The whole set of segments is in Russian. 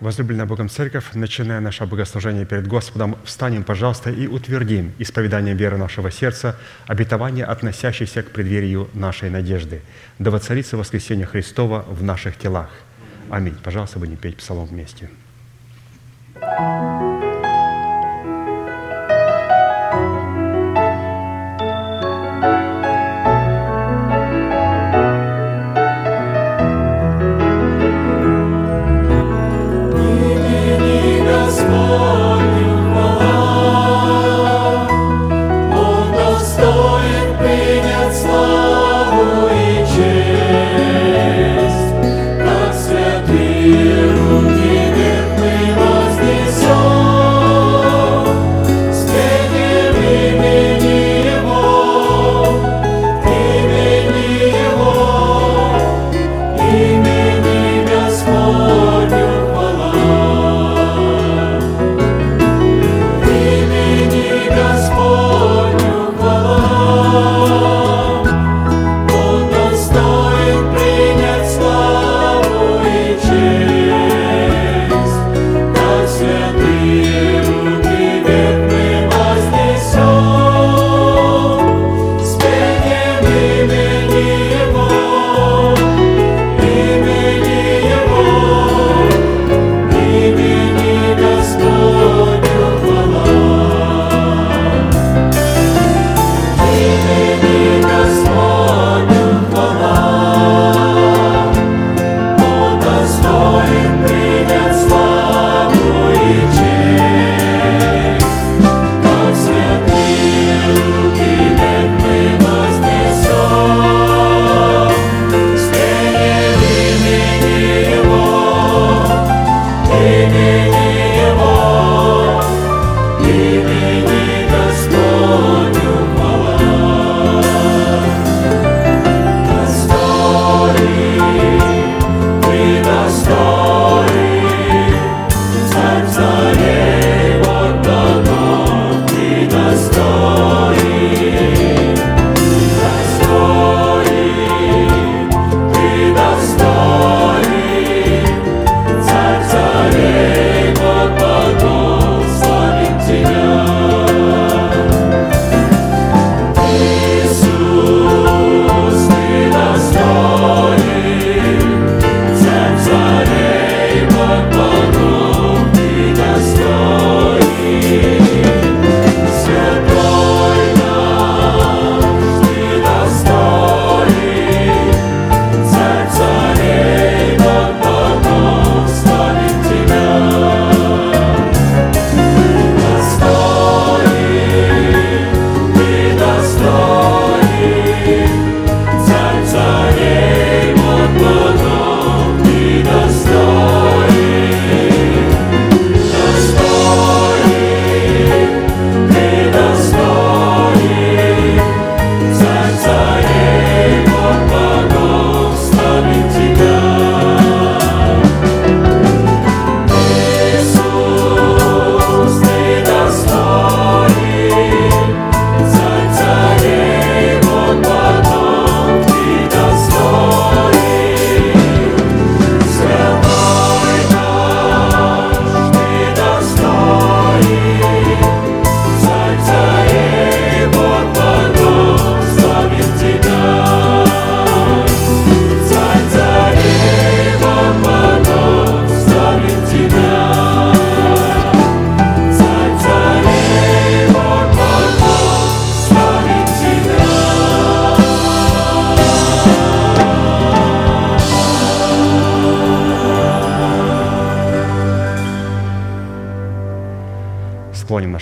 Возлюбленная Богом Церковь, начиная наше богослужение перед Господом, встанем, пожалуйста, и утвердим исповеданием веры нашего сердца обетование, относящееся к преддверию нашей надежды. Да воцарится воскресение Христова в наших телах. Аминь. Пожалуйста, будем петь псалом вместе. thank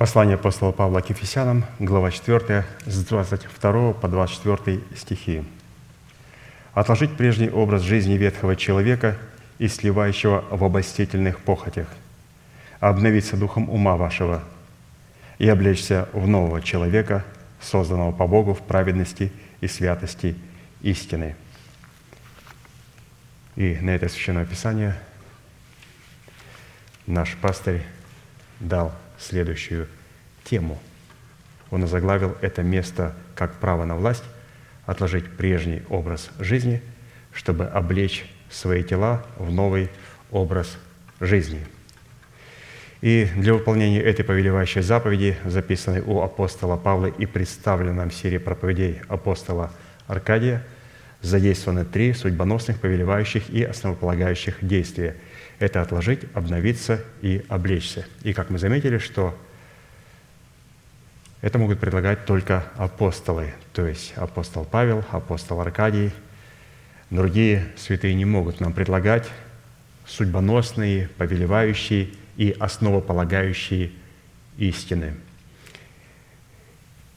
Послание апостола Павла к Ефесянам, глава 4, с 22 по 24 стихи. «Отложить прежний образ жизни ветхого человека и сливающего в обольстительных похотях, обновиться духом ума вашего и облечься в нового человека, созданного по Богу в праведности и святости истины». И на это священное писание наш пастырь дал следующую тему. Он озаглавил это место как право на власть, отложить прежний образ жизни, чтобы облечь свои тела в новый образ жизни. И для выполнения этой повелевающей заповеди, записанной у апостола Павла и представленной в серии проповедей апостола Аркадия, задействованы три судьбоносных, повелевающих и основополагающих действия – это отложить, обновиться и облечься. И как мы заметили, что это могут предлагать только апостолы, то есть апостол Павел, апостол Аркадий. Другие святые не могут нам предлагать судьбоносные, повелевающие и основополагающие истины.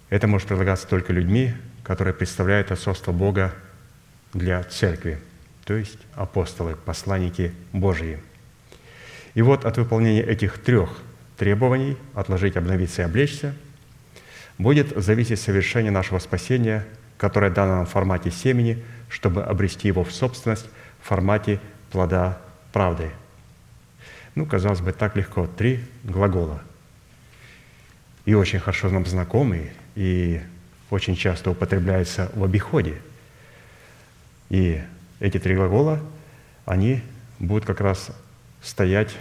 Это может предлагаться только людьми, которые представляют отцовство Бога для церкви, то есть апостолы, посланники Божьи – и вот от выполнения этих трех требований – отложить, обновиться и облечься – будет зависеть совершение нашего спасения, которое дано нам в формате семени, чтобы обрести его в собственность в формате плода правды. Ну, казалось бы, так легко. Три глагола. И очень хорошо нам знакомые, и очень часто употребляются в обиходе. И эти три глагола, они будут как раз стоять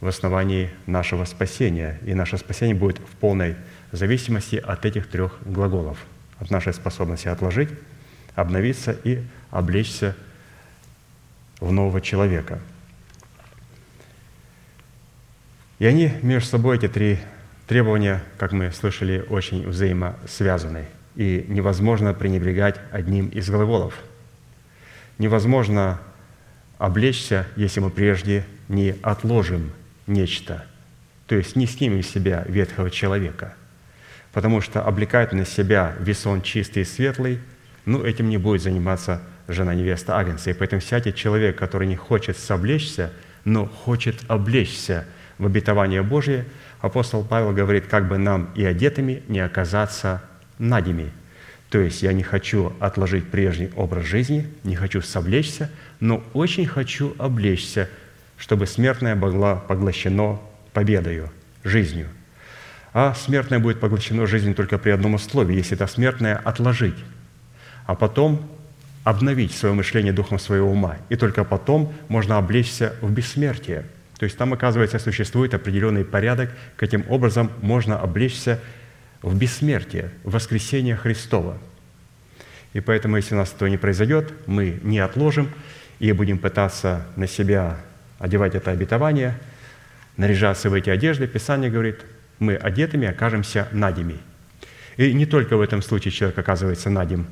в основании нашего спасения. И наше спасение будет в полной зависимости от этих трех глаголов, от нашей способности отложить, обновиться и облечься в нового человека. И они между собой, эти три требования, как мы слышали, очень взаимосвязаны. И невозможно пренебрегать одним из глаголов. Невозможно облечься, если мы прежде не отложим нечто, то есть не снимем с себя ветхого человека, потому что облекать на себя весон чистый и светлый, ну, этим не будет заниматься жена невеста Агнца. И поэтому всякий человек, который не хочет совлечься, но хочет облечься в обетование Божие, апостол Павел говорит, как бы нам и одетыми не оказаться надими – то есть я не хочу отложить прежний образ жизни, не хочу совлечься, но очень хочу облечься, чтобы смертное было поглощено победою, жизнью. А смертное будет поглощено жизнью только при одном условии, если это смертное отложить, а потом обновить свое мышление духом своего ума. И только потом можно облечься в бессмертие. То есть там, оказывается, существует определенный порядок, каким образом можно облечься в бессмертие, в воскресение Христова. И поэтому, если у нас этого не произойдет, мы не отложим и будем пытаться на себя одевать это обетование, наряжаться в эти одежды. Писание говорит, мы одетыми окажемся надими. И не только в этом случае человек оказывается надим.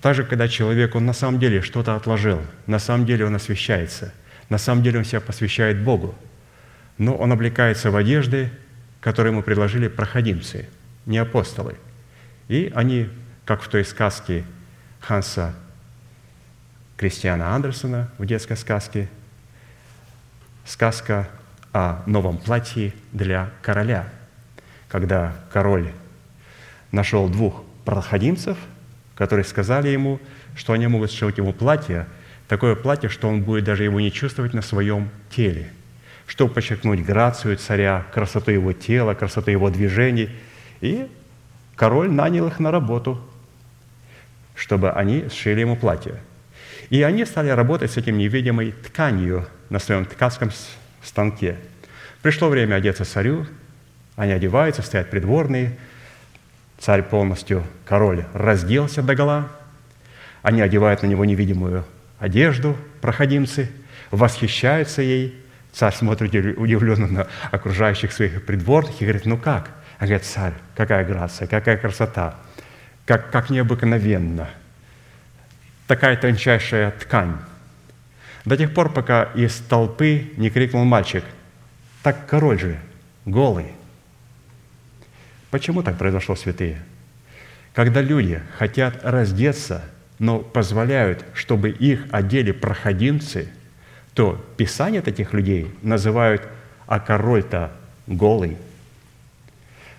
Также, когда человек, он на самом деле что-то отложил, на самом деле он освящается, на самом деле он себя посвящает Богу, но он облекается в одежды, которые ему предложили проходимцы – не апостолы. И они, как в той сказке Ханса Кристиана Андерсона в детской сказке, сказка о новом платье для короля, когда король нашел двух проходимцев, которые сказали ему, что они могут сшить ему платье, такое платье, что он будет даже его не чувствовать на своем теле, чтобы подчеркнуть грацию царя, красоту его тела, красоту его движений – и король нанял их на работу, чтобы они сшили ему платье. И они стали работать с этим невидимой тканью на своем ткацком станке. Пришло время одеться царю, они одеваются, стоят придворные, царь полностью, король, разделся догола, они одевают на него невидимую одежду, проходимцы, восхищаются ей. Царь смотрит удивленно на окружающих своих придворных и говорит, ну как – а говорит, царь, какая грация, какая красота, как, как необыкновенно. Такая тончайшая ткань. До тех пор, пока из толпы не крикнул мальчик, так король же, голый. Почему так произошло, святые? Когда люди хотят раздеться, но позволяют, чтобы их одели проходимцы, то Писание таких людей называют «а король-то голый».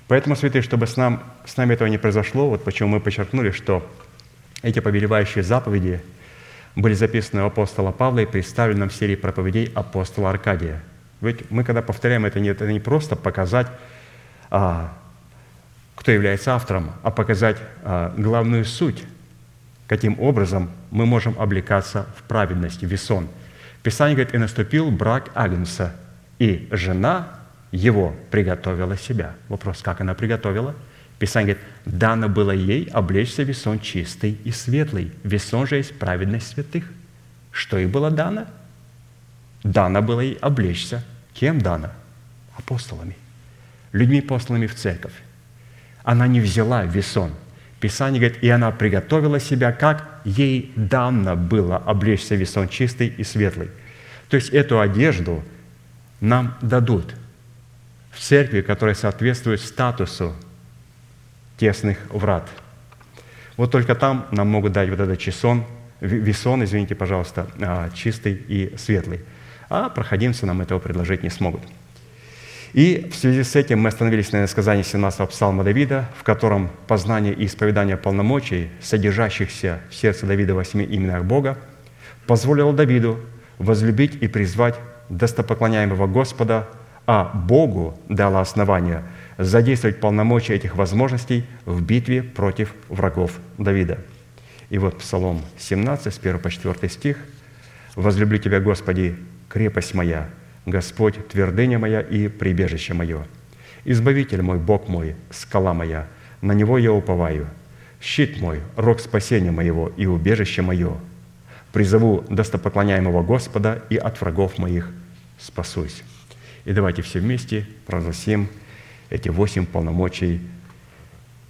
Поэтому, святые, чтобы с, нам, с нами этого не произошло, вот почему мы подчеркнули, что эти повелевающие заповеди были записаны у апостола Павла и представлены нам в серии проповедей апостола Аркадия. Ведь мы, когда повторяем это, это не просто показать, а, кто является автором, а показать а, главную суть, каким образом мы можем облекаться в праведность, в весон. Писание говорит, «И наступил брак Агнца, и жена его приготовила себя». Вопрос, как она приготовила? Писание говорит, «Дано было ей облечься весон чистый и светлый». Весон же есть праведность святых. Что ей было дано? Дано было ей облечься. Кем дано? Апостолами. Людьми, посланными в церковь. Она не взяла весон. Писание говорит, и она приготовила себя, как ей дано было облечься весон чистый и светлый. То есть эту одежду нам дадут в церкви, которая соответствует статусу тесных врат. Вот только там нам могут дать вот этот чесон, весон, извините, пожалуйста, а, чистый и светлый. А проходимцы нам этого предложить не смогут. И в связи с этим мы остановились на сказании 17-го псалма Давида, в котором познание и исповедание полномочий, содержащихся в сердце Давида в восьми именах Бога, позволило Давиду возлюбить и призвать достопоклоняемого Господа, а Богу дало основание – задействовать полномочия этих возможностей в битве против врагов Давида. И вот Псалом 17, с 1 по 4 стих. «Возлюблю Тебя, Господи, крепость моя, Господь, твердыня моя и прибежище мое. Избавитель мой, Бог мой, скала моя, на Него я уповаю. Щит мой, рог спасения моего и убежище мое. Призову достопоклоняемого Господа и от врагов моих спасусь». И давайте все вместе провозгласим эти восемь полномочий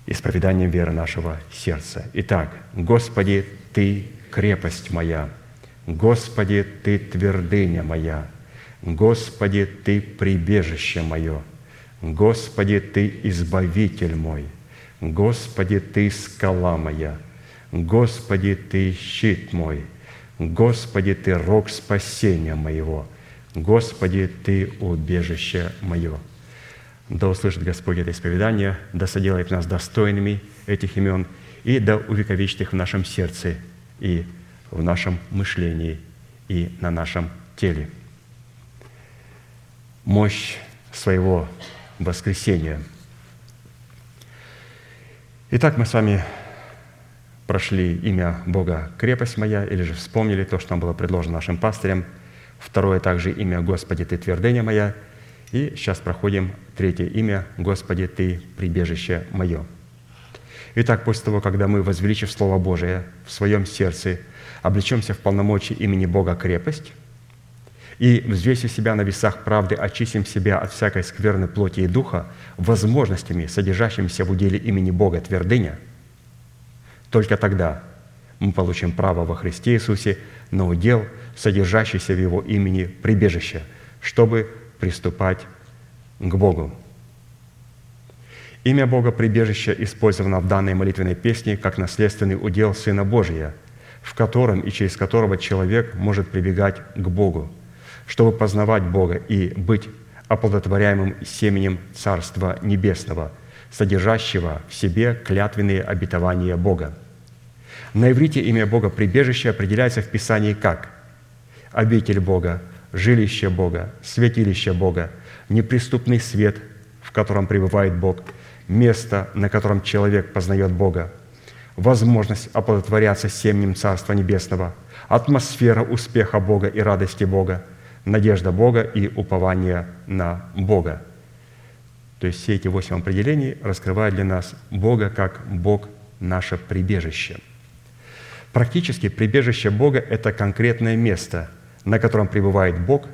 исповеданием веры нашего сердца. Итак, Господи, Ты крепость моя, Господи, Ты твердыня моя, Господи, Ты прибежище мое, Господи, Ты избавитель мой, Господи, Ты скала моя, Господи, Ты щит мой, Господи, Ты рог спасения моего, Господи, Ты убежище мое. Да услышит Господь это исповедание, да соделает нас достойными этих имен и да увековечит их в нашем сердце и в нашем мышлении и на нашем теле. Мощь своего воскресения. Итак, мы с вами прошли имя Бога «Крепость моя», или же вспомнили то, что нам было предложено нашим пастырем. Второе также имя «Господи, Ты твердыня моя», и сейчас проходим третье имя «Господи, Ты – прибежище мое». Итак, после того, когда мы, возвеличив Слово Божие в своем сердце, облечемся в полномочии имени Бога крепость, и, взвесив себя на весах правды, очистим себя от всякой скверной плоти и духа возможностями, содержащимися в уделе имени Бога твердыня, только тогда мы получим право во Христе Иисусе на удел, содержащийся в Его имени прибежище, чтобы приступать к Богу. Имя Бога прибежище использовано в данной молитвенной песне как наследственный удел Сына Божия, в котором и через которого человек может прибегать к Богу, чтобы познавать Бога и быть оплодотворяемым семенем Царства Небесного, содержащего в себе клятвенные обетования Бога. На иврите имя Бога прибежище определяется в Писании как обитель Бога, жилище Бога, святилище Бога, неприступный свет, в котором пребывает Бог, место, на котором человек познает Бога, возможность оплодотворяться семенем Царства Небесного, атмосфера успеха Бога и радости Бога, надежда Бога и упование на Бога. То есть все эти восемь определений раскрывают для нас Бога как Бог наше прибежище. Практически прибежище Бога – это конкретное место – на котором пребывает Бог,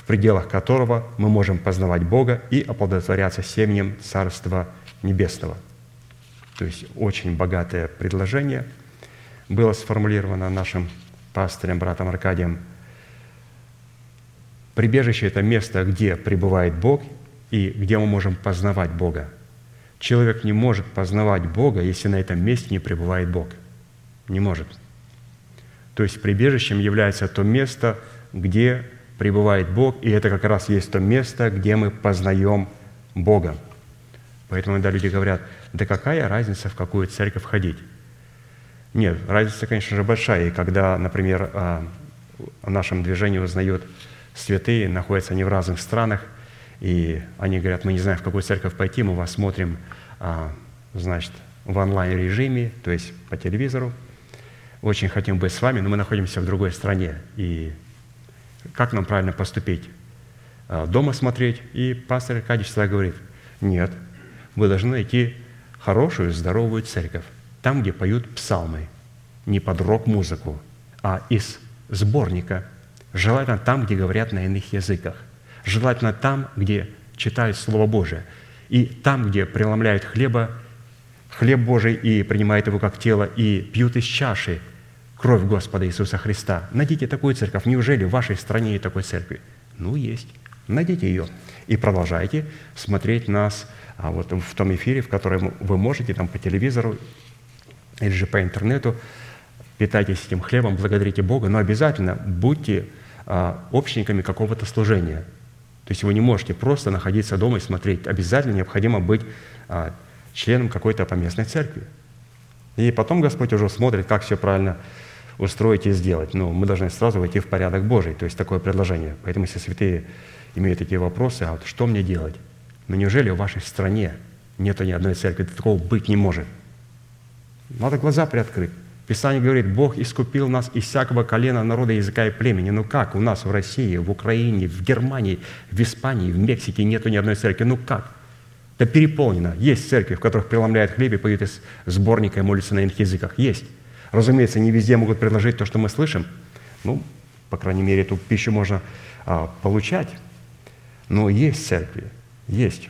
в пределах которого мы можем познавать Бога и оплодотворяться семенем Царства Небесного. То есть очень богатое предложение было сформулировано нашим пастырем, братом Аркадием. Прибежище – это место, где пребывает Бог и где мы можем познавать Бога. Человек не может познавать Бога, если на этом месте не пребывает Бог. Не может. То есть прибежищем является то место, где пребывает Бог, и это как раз есть то место, где мы познаем Бога. Поэтому, когда люди говорят, да какая разница, в какую церковь ходить? Нет, разница, конечно же, большая. И когда, например, а, в нашем движении узнают святые, находятся они в разных странах – и они говорят, мы не знаем, в какую церковь пойти, мы вас смотрим, а, значит, в онлайн-режиме, то есть по телевизору. Очень хотим быть с вами, но мы находимся в другой стране. И как нам правильно поступить? А, дома смотреть? И пастор Аркадьевич всегда говорит, нет, вы должны найти хорошую, здоровую церковь, там, где поют псалмы, не под рок-музыку, а из сборника, желательно там, где говорят на иных языках. Желательно там, где читают Слово Божие, и там, где преломляют хлеба, хлеб Божий и принимают его как тело, и пьют из чаши кровь Господа Иисуса Христа. Найдите такую церковь. Неужели в вашей стране есть такой церкви? Ну, есть. Найдите ее. И продолжайте смотреть нас а вот в том эфире, в котором вы можете, там по телевизору или же по интернету, питайтесь этим хлебом, благодарите Бога, но обязательно будьте а, общниками какого-то служения – то есть вы не можете просто находиться дома и смотреть. Обязательно необходимо быть а, членом какой-то поместной церкви. И потом Господь уже смотрит, как все правильно устроить и сделать. Но мы должны сразу войти в порядок Божий, то есть такое предложение. Поэтому, если святые имеют такие вопросы, а вот что мне делать? Но ну, неужели в вашей стране нет ни одной церкви? Такого быть не может. Надо глаза приоткрыть. Писание говорит, Бог искупил нас из всякого колена, народа, языка и племени. Ну как? У нас в России, в Украине, в Германии, в Испании, в Мексике нету ни одной церкви. Ну как? Это переполнено. Есть церкви, в которых преломляют хлеб и поют из сборника и молятся на иных языках. Есть. Разумеется, не везде могут предложить то, что мы слышим. Ну, по крайней мере, эту пищу можно а, получать. Но есть церкви. Есть.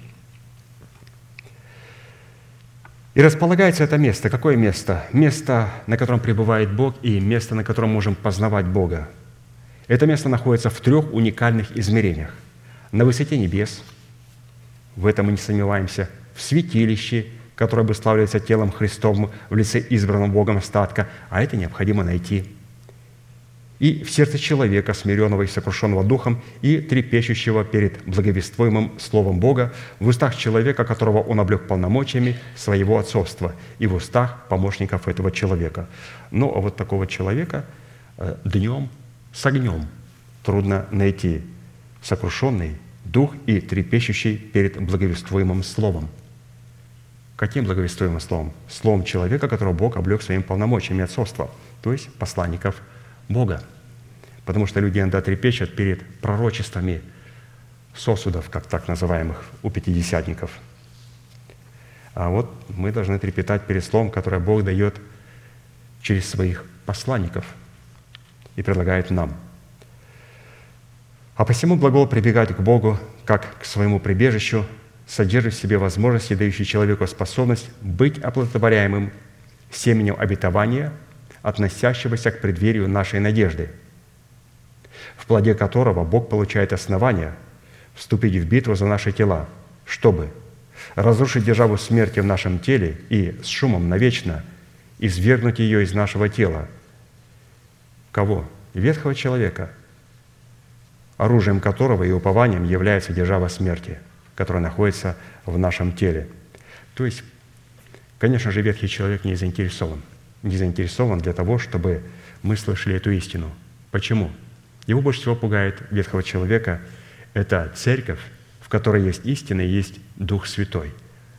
И располагается это место. Какое место? Место, на котором пребывает Бог, и место, на котором можем познавать Бога. Это место находится в трех уникальных измерениях. На высоте небес, в этом мы не сомневаемся, в святилище, которое обуславливается телом Христовым в лице избранного Богом остатка, а это необходимо найти – и в сердце человека, смиренного и сокрушенного духом, и трепещущего перед благовествуемым Словом Бога, в устах человека, которого Он облег полномочиями своего отцовства, и в устах помощников этого человека. Ну, а вот такого человека э, днем с огнем трудно найти. Сокрушенный дух и трепещущий перед благовествуемым Словом. Каким благовествуемым Словом? Словом человека, которого Бог облег своим полномочиями отцовства, то есть посланников Бога. Потому что люди иногда трепещут перед пророчествами сосудов, как так называемых, у пятидесятников. А вот мы должны трепетать перед Словом, которое Бог дает через своих посланников и предлагает нам. А посему глагол «прибегать к Богу» как к своему прибежищу содержит в себе возможности, дающие человеку способность быть оплодотворяемым семенем обетования – относящегося к преддверию нашей надежды, в плоде которого Бог получает основания вступить в битву за наши тела, чтобы разрушить державу смерти в нашем теле и с шумом навечно извергнуть ее из нашего тела. Кого? Ветхого человека, оружием которого и упованием является держава смерти, которая находится в нашем теле. То есть, конечно же, ветхий человек не заинтересован – не заинтересован для того, чтобы мы слышали эту истину. Почему? Его больше всего пугает ветхого человека – это церковь, в которой есть истина и есть Дух Святой.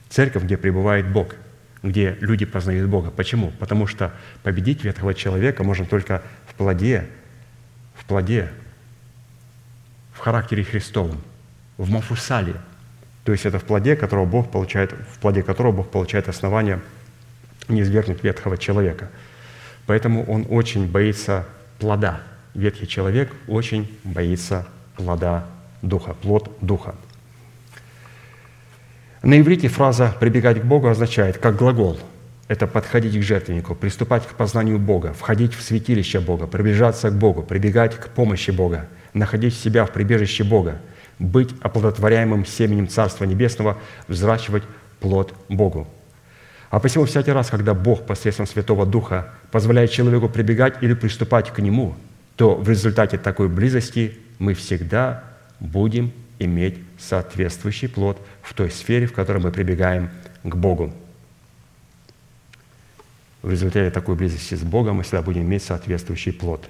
Церковь, где пребывает Бог, где люди познают Бога. Почему? Потому что победить ветхого человека можно только в плоде, в плоде, в характере Христовом, в Мафусале. То есть это в плоде, которого Бог получает, в плоде которого Бог получает основание – не свергнуть ветхого человека. Поэтому он очень боится плода. Ветхий человек очень боится плода Духа, плод Духа. На иврите фраза «прибегать к Богу» означает как глагол. Это подходить к жертвеннику, приступать к познанию Бога, входить в святилище Бога, приближаться к Богу, прибегать к помощи Бога, находить себя в прибежище Бога, быть оплодотворяемым семенем Царства Небесного, взращивать плод Богу. А посему всякий раз, когда Бог посредством Святого Духа позволяет человеку прибегать или приступать к Нему, то в результате такой близости мы всегда будем иметь соответствующий плод в той сфере, в которой мы прибегаем к Богу. В результате такой близости с Богом мы всегда будем иметь соответствующий плод.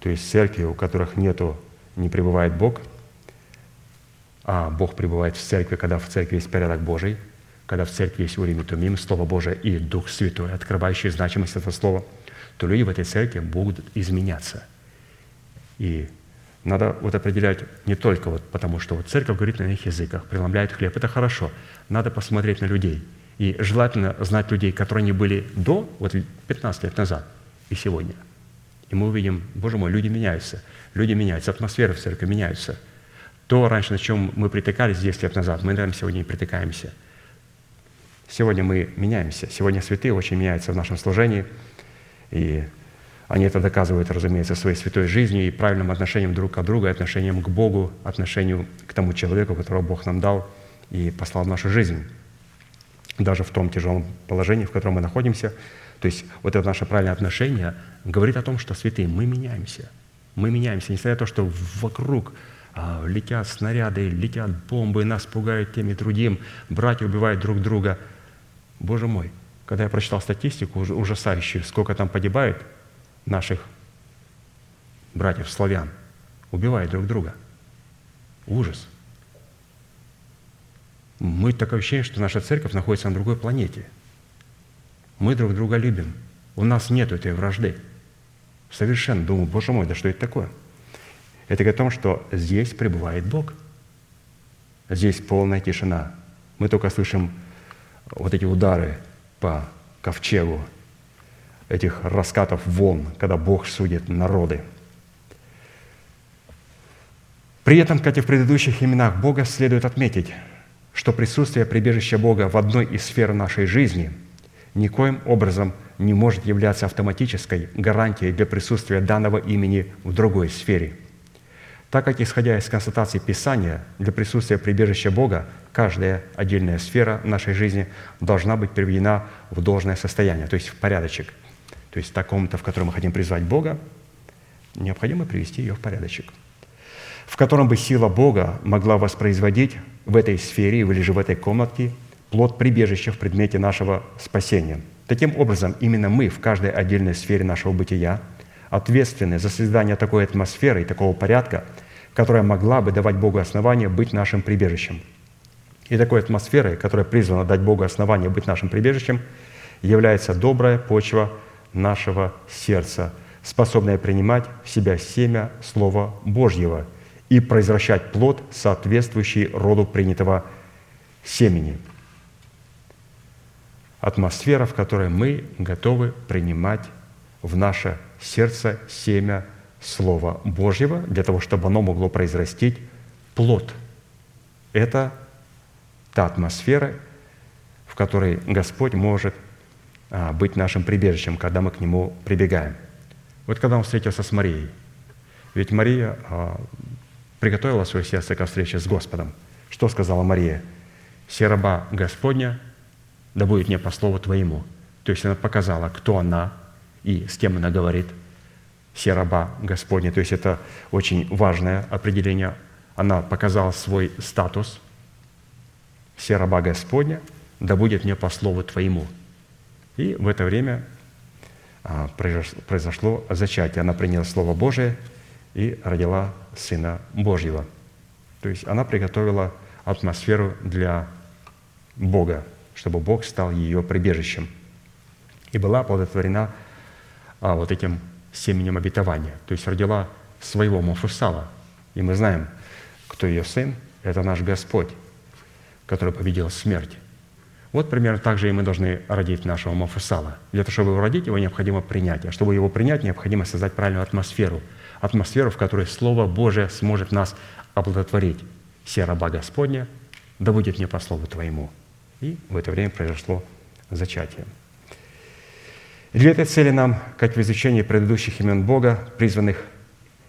То есть церкви, у которых нету, не пребывает Бог, а Бог пребывает в церкви, когда в церкви есть порядок Божий – когда в церкви есть Урим и Тумим, Слово Божие и Дух Святой, открывающий значимость этого слова, то люди в этой церкви будут изменяться. И надо вот определять не только вот потому, что вот церковь говорит на их языках, преломляет хлеб. Это хорошо. Надо посмотреть на людей. И желательно знать людей, которые не были до, вот 15 лет назад и сегодня. И мы увидим, Боже мой, люди меняются. Люди меняются, атмосфера в церкви меняется. То раньше, на чем мы притыкались 10 лет назад, мы, наверное, сегодня не притыкаемся – Сегодня мы меняемся. Сегодня святые очень меняются в нашем служении. И они это доказывают, разумеется, своей святой жизнью и правильным отношением друг к другу, отношением к Богу, отношению к тому человеку, которого Бог нам дал и послал в нашу жизнь. Даже в том тяжелом положении, в котором мы находимся. То есть вот это наше правильное отношение говорит о том, что святые, мы меняемся. Мы меняемся, несмотря на то, что вокруг летят снаряды, летят бомбы, нас пугают тем и другим, братья убивают друг друга – Боже мой, когда я прочитал статистику ужасающую, сколько там погибает наших братьев славян, убивают друг друга. Ужас. Мы такое ощущение, что наша церковь находится на другой планете. Мы друг друга любим. У нас нет этой вражды. Совершенно. Думаю, Боже мой, да что это такое? Это говорит о том, что здесь пребывает Бог. Здесь полная тишина. Мы только слышим вот эти удары по ковчегу, этих раскатов волн, когда Бог судит народы. При этом, как и в предыдущих именах Бога, следует отметить, что присутствие прибежища Бога в одной из сфер нашей жизни никоим образом не может являться автоматической гарантией для присутствия данного имени в другой сфере – так как, исходя из констатации Писания, для присутствия прибежища Бога каждая отдельная сфера нашей жизни должна быть приведена в должное состояние, то есть в порядочек. То есть в таком-то, в котором мы хотим призвать Бога, необходимо привести ее в порядочек, в котором бы сила Бога могла воспроизводить в этой сфере или же в этой комнатке плод прибежища в предмете нашего спасения. Таким образом, именно мы в каждой отдельной сфере нашего бытия – ответственны за создание такой атмосферы и такого порядка, которая могла бы давать Богу основание быть нашим прибежищем. И такой атмосферой, которая призвана дать Богу основание быть нашим прибежищем, является добрая почва нашего сердца, способная принимать в себя семя Слова Божьего и произвращать плод, соответствующий роду принятого семени. Атмосфера, в которой мы готовы принимать в наше сердце семя Слова Божьего, для того, чтобы оно могло произрастить плод. Это та атмосфера, в которой Господь может а, быть нашим прибежищем, когда мы к Нему прибегаем. Вот когда он встретился с Марией, ведь Мария а, приготовила свое сердце ко встрече с Господом. Что сказала Мария? «Се раба Господня, да будет мне по слову Твоему». То есть она показала, кто она, и с кем она говорит. Все раба Господня. То есть это очень важное определение. Она показала свой статус. Все раба Господня, да будет мне по слову Твоему. И в это время а, произошло зачатие. Она приняла Слово Божие и родила Сына Божьего. То есть она приготовила атмосферу для Бога, чтобы Бог стал ее прибежищем. И была оплодотворена а, вот этим семенем обетования. То есть родила своего Мафусала. И мы знаем, кто ее сын. Это наш Господь, который победил смерть. Вот примерно так же и мы должны родить нашего Мафусала. Для того, чтобы его родить, его необходимо принять. А чтобы его принять, необходимо создать правильную атмосферу. Атмосферу, в которой Слово Божие сможет нас оплодотворить. «Се раба Господня, да будет мне по слову Твоему». И в это время произошло зачатие. Для этой цели нам, как в изучении предыдущих имен Бога, призванных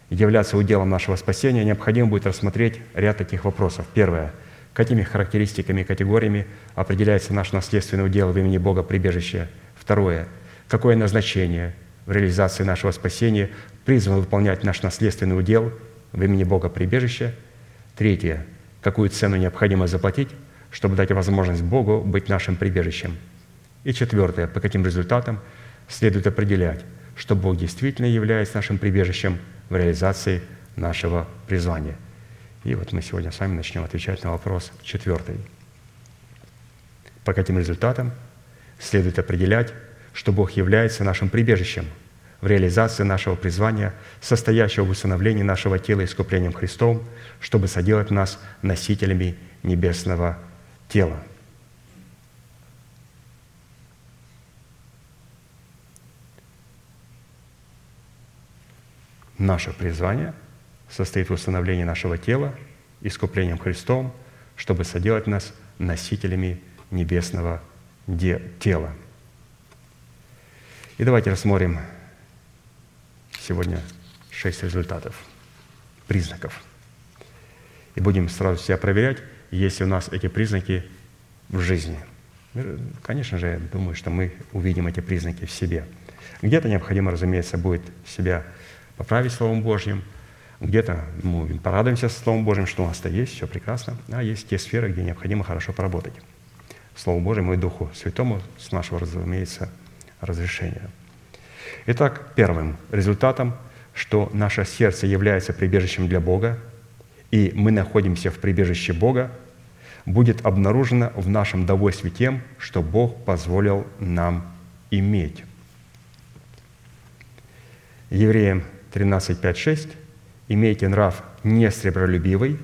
являться уделом нашего спасения, необходимо будет рассмотреть ряд таких вопросов. Первое. какими характеристиками и категориями определяется наш наследственный удел в имени Бога прибежище. Второе. Какое назначение в реализации нашего спасения призван выполнять наш наследственный удел в имени Бога прибежище. Третье. Какую цену необходимо заплатить, чтобы дать возможность Богу быть нашим прибежищем. И четвертое. По каким результатам следует определять, что Бог действительно является нашим прибежищем в реализации нашего призвания – и вот мы сегодня с вами начнем отвечать на вопрос четвертый. По каким результатам следует определять, что Бог является нашим прибежищем в реализации нашего призвания, состоящего в установлении нашего тела искуплением Христом, чтобы соделать нас носителями небесного тела. Наше призвание – состоит в установлении нашего тела искуплением Христом, чтобы соделать нас носителями небесного тела. И давайте рассмотрим сегодня шесть результатов, признаков. И будем сразу себя проверять, есть ли у нас эти признаки в жизни. Конечно же, я думаю, что мы увидим эти признаки в себе. Где-то необходимо, разумеется, будет себя поправить Словом Божьим – где-то мы порадуемся Словом Божьим, что у нас-то есть, все прекрасно, а есть те сферы, где необходимо хорошо поработать. Слову Божьему и Духу Святому с нашего, разумеется, разрешения. Итак, первым результатом, что наше сердце является прибежищем для Бога, и мы находимся в прибежище Бога, будет обнаружено в нашем довольстве тем, что Бог позволил нам иметь. Евреям 13, 5, 6 имейте нрав не сребролюбивый,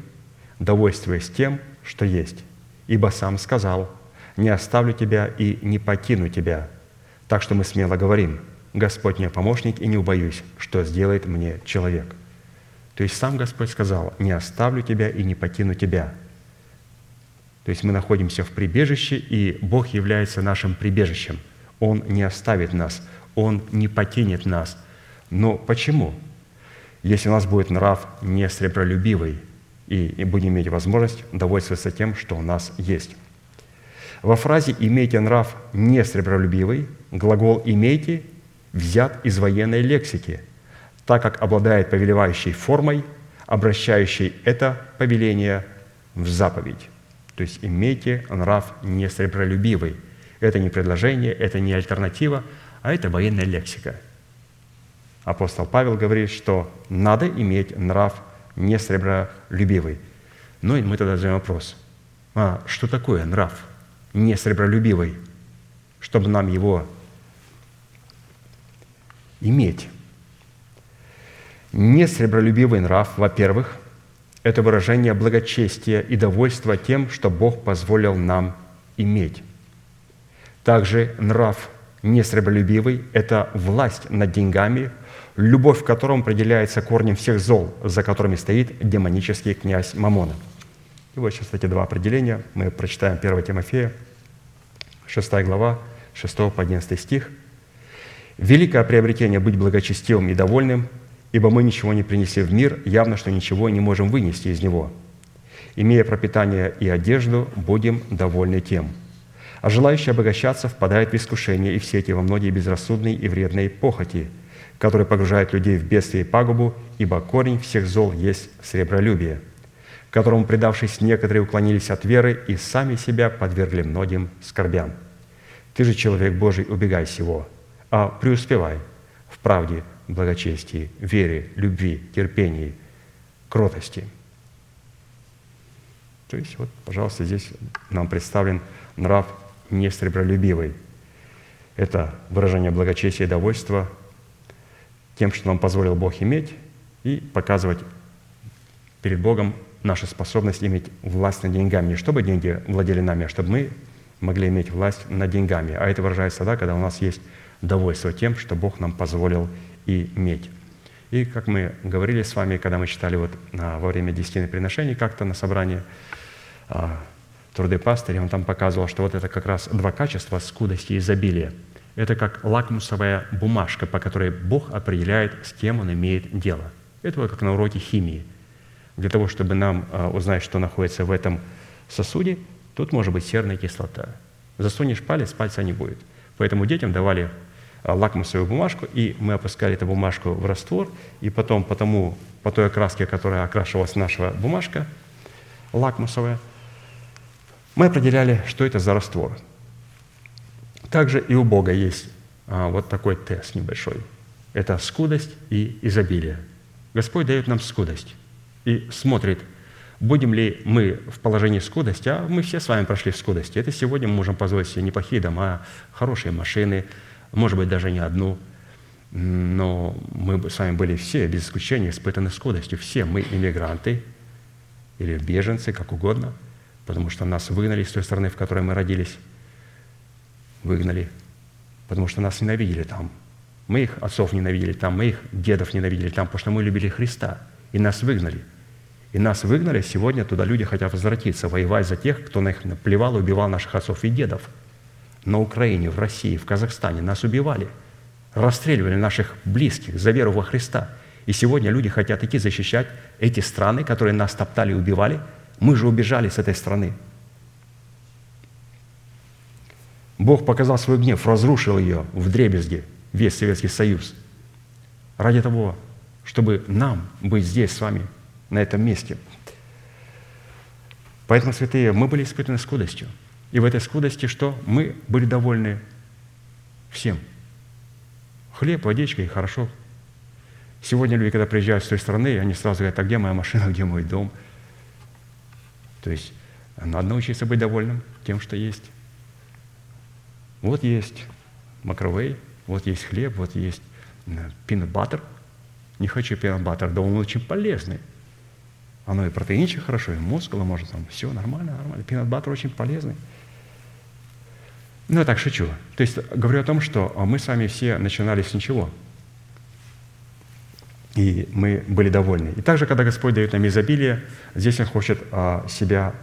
довольствуясь тем, что есть. Ибо сам сказал, не оставлю тебя и не покину тебя. Так что мы смело говорим, Господь мне помощник и не убоюсь, что сделает мне человек. То есть сам Господь сказал, не оставлю тебя и не покину тебя. То есть мы находимся в прибежище, и Бог является нашим прибежищем. Он не оставит нас, Он не покинет нас. Но почему? Если у нас будет нрав не сребролюбивый, и, и будем иметь возможность довольствоваться тем, что у нас есть. Во фразе «имейте нрав не сребролюбивый» глагол «имейте» взят из военной лексики, так как обладает повелевающей формой, обращающей это повеление в заповедь. То есть имейте нрав не сребролюбивый. Это не предложение, это не альтернатива, а это военная лексика – Апостол Павел говорит, что надо иметь нрав не сребролюбивый. Ну и мы тогда задаем вопрос, а что такое нрав не сребролюбивый, чтобы нам его иметь? Не сребролюбивый нрав, во-первых, это выражение благочестия и довольства тем, что Бог позволил нам иметь. Также нрав не сребролюбивый – это власть над деньгами – любовь в котором определяется корнем всех зол, за которыми стоит демонический князь Мамона. И вот сейчас эти два определения. Мы прочитаем 1 Тимофея, 6 глава, 6 по 11 стих. «Великое приобретение быть благочестивым и довольным, ибо мы ничего не принесли в мир, явно, что ничего не можем вынести из него. Имея пропитание и одежду, будем довольны тем. А желающий обогащаться впадает в искушение и в сети во многие безрассудные и вредные похоти – который погружает людей в бедствие и пагубу, ибо корень всех зол есть сребролюбие, которому, предавшись, некоторые уклонились от веры и сами себя подвергли многим скорбям. Ты же, человек Божий, убегай сего, а преуспевай в правде, благочестии, вере, любви, терпении, кротости. То есть, вот, пожалуйста, здесь нам представлен нрав несребролюбивый. Это выражение благочестия и довольства – тем, что нам позволил Бог иметь, и показывать перед Богом нашу способность иметь власть над деньгами. Не чтобы деньги владели нами, а чтобы мы могли иметь власть над деньгами. А это выражается тогда, когда у нас есть довольство тем, что Бог нам позволил иметь. И как мы говорили с вами, когда мы читали вот на, во время десятины приношений как-то на собрании а, труды пастыря, он там показывал, что вот это как раз два качества скудости и изобилия – это как лакмусовая бумажка, по которой Бог определяет, с кем Он имеет дело. Это вот как на уроке химии. Для того, чтобы нам а, узнать, что находится в этом сосуде, тут может быть серная кислота. Засунешь палец, пальца не будет. Поэтому детям давали а, лакмусовую бумажку, и мы опускали эту бумажку в раствор, и потом по, тому, по той окраске, которая окрашивалась наша бумажка лакмусовая, мы определяли, что это за раствор. Также и у Бога есть а, вот такой тест небольшой. Это скудость и изобилие. Господь дает нам скудость и смотрит, будем ли мы в положении скудости, а мы все с вами прошли в скудости. Это сегодня мы можем позволить себе неплохие дома, хорошие машины, может быть, даже не одну, но мы с вами были все, без исключения, испытаны скудостью. Все мы иммигранты или беженцы, как угодно, потому что нас выгнали с той стороны, в которой мы родились. Выгнали, потому что нас ненавидели там. Мы их отцов ненавидели там, мы их дедов ненавидели там, потому что мы любили Христа, и нас выгнали. И нас выгнали, сегодня туда люди хотят возвратиться, воевать за тех, кто на их наплевал и убивал наших отцов и дедов – на Украине, в России, в Казахстане нас убивали, расстреливали наших близких за веру во Христа. И сегодня люди хотят идти защищать эти страны, которые нас топтали и убивали. Мы же убежали с этой страны. Бог показал свой гнев, разрушил ее в дребезге, весь Советский Союз, ради того, чтобы нам быть здесь с вами, на этом месте. Поэтому, святые, мы были испытаны скудостью – и в этой скудости что? Мы были довольны всем. Хлеб, водичка и хорошо. Сегодня люди, когда приезжают с той страны, они сразу говорят, а где моя машина, где мой дом? То есть надо научиться быть довольным тем, что есть. Вот есть макровей, вот есть хлеб, вот есть пинат баттер. Не хочу пинат баттер, да он очень полезный. Оно и протеинчик хорошо, и мускулы может там, все нормально, нормально. Пинат баттер очень полезный. Ну, я так шучу. То есть говорю о том, что мы с вами все начинали с ничего. И мы были довольны. И также, когда Господь дает нам изобилие, здесь Он хочет себя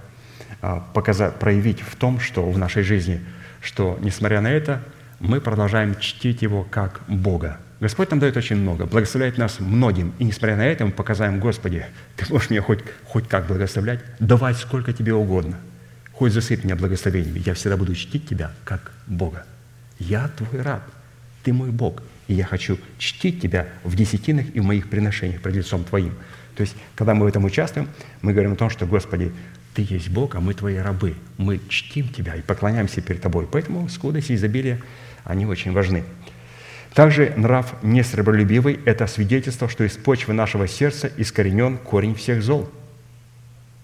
показать, проявить в том, что в нашей жизни, что, несмотря на это, мы продолжаем чтить Его как Бога. Господь нам дает очень много, благословляет нас многим. И несмотря на это, мы показываем, Господи, Ты можешь меня хоть, хоть как благословлять, давать сколько Тебе угодно – Хоть засыпь меня благословениями, я всегда буду чтить Тебя как Бога. Я Твой раб, Ты мой Бог, и я хочу чтить Тебя в десятинах и в моих приношениях пред лицом Твоим. То есть, когда мы в этом участвуем, мы говорим о том, что, Господи, Ты есть Бог, а мы Твои рабы. Мы чтим Тебя и поклоняемся перед Тобой. Поэтому скудость и изобилие, они очень важны. Также нрав несребролюбивый – это свидетельство, что из почвы нашего сердца искоренен корень всех зол.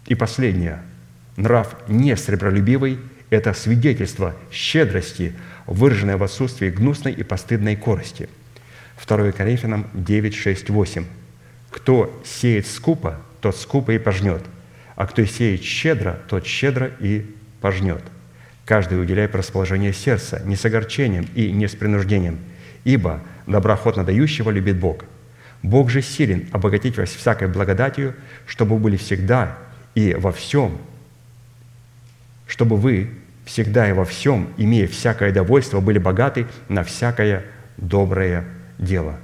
И последнее – Нрав не сребролюбивый – это свидетельство щедрости, выраженное в отсутствии гнусной и постыдной корости. 2 Коринфянам 9, 6, 8. «Кто сеет скупо, тот скупо и пожнет, а кто сеет щедро, тот щедро и пожнет. Каждый уделяет расположение сердца, не с огорчением и не с принуждением, ибо доброохотно дающего любит Бог. Бог же силен обогатить вас всякой благодатью, чтобы были всегда и во всем чтобы вы всегда и во всем, имея всякое довольство, были богаты на всякое доброе дело.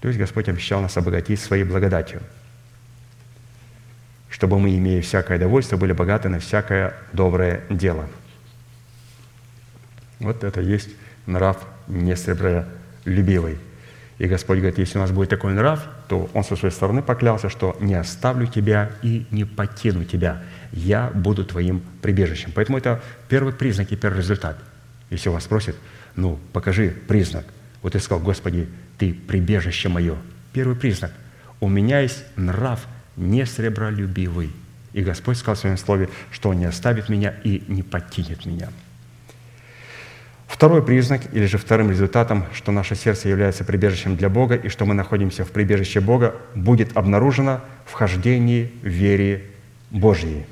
То есть Господь обещал нас обогатить своей благодатью, чтобы мы, имея всякое довольство, были богаты на всякое доброе дело. Вот это есть нрав несребролюбивый. И Господь говорит, если у нас будет такой нрав, то Он со своей стороны поклялся, что не оставлю тебя и не покину тебя – я буду твоим прибежищем. Поэтому это первый признак и первый результат. Если вас спросят, ну, покажи признак. Вот ты сказал, Господи, ты прибежище мое. Первый признак. У меня есть нрав не сребролюбивый. И Господь сказал в своем слове, что Он не оставит меня и не покинет меня. Второй признак, или же вторым результатом, что наше сердце является прибежищем для Бога и что мы находимся в прибежище Бога, будет обнаружено в хождении в вере Божьей.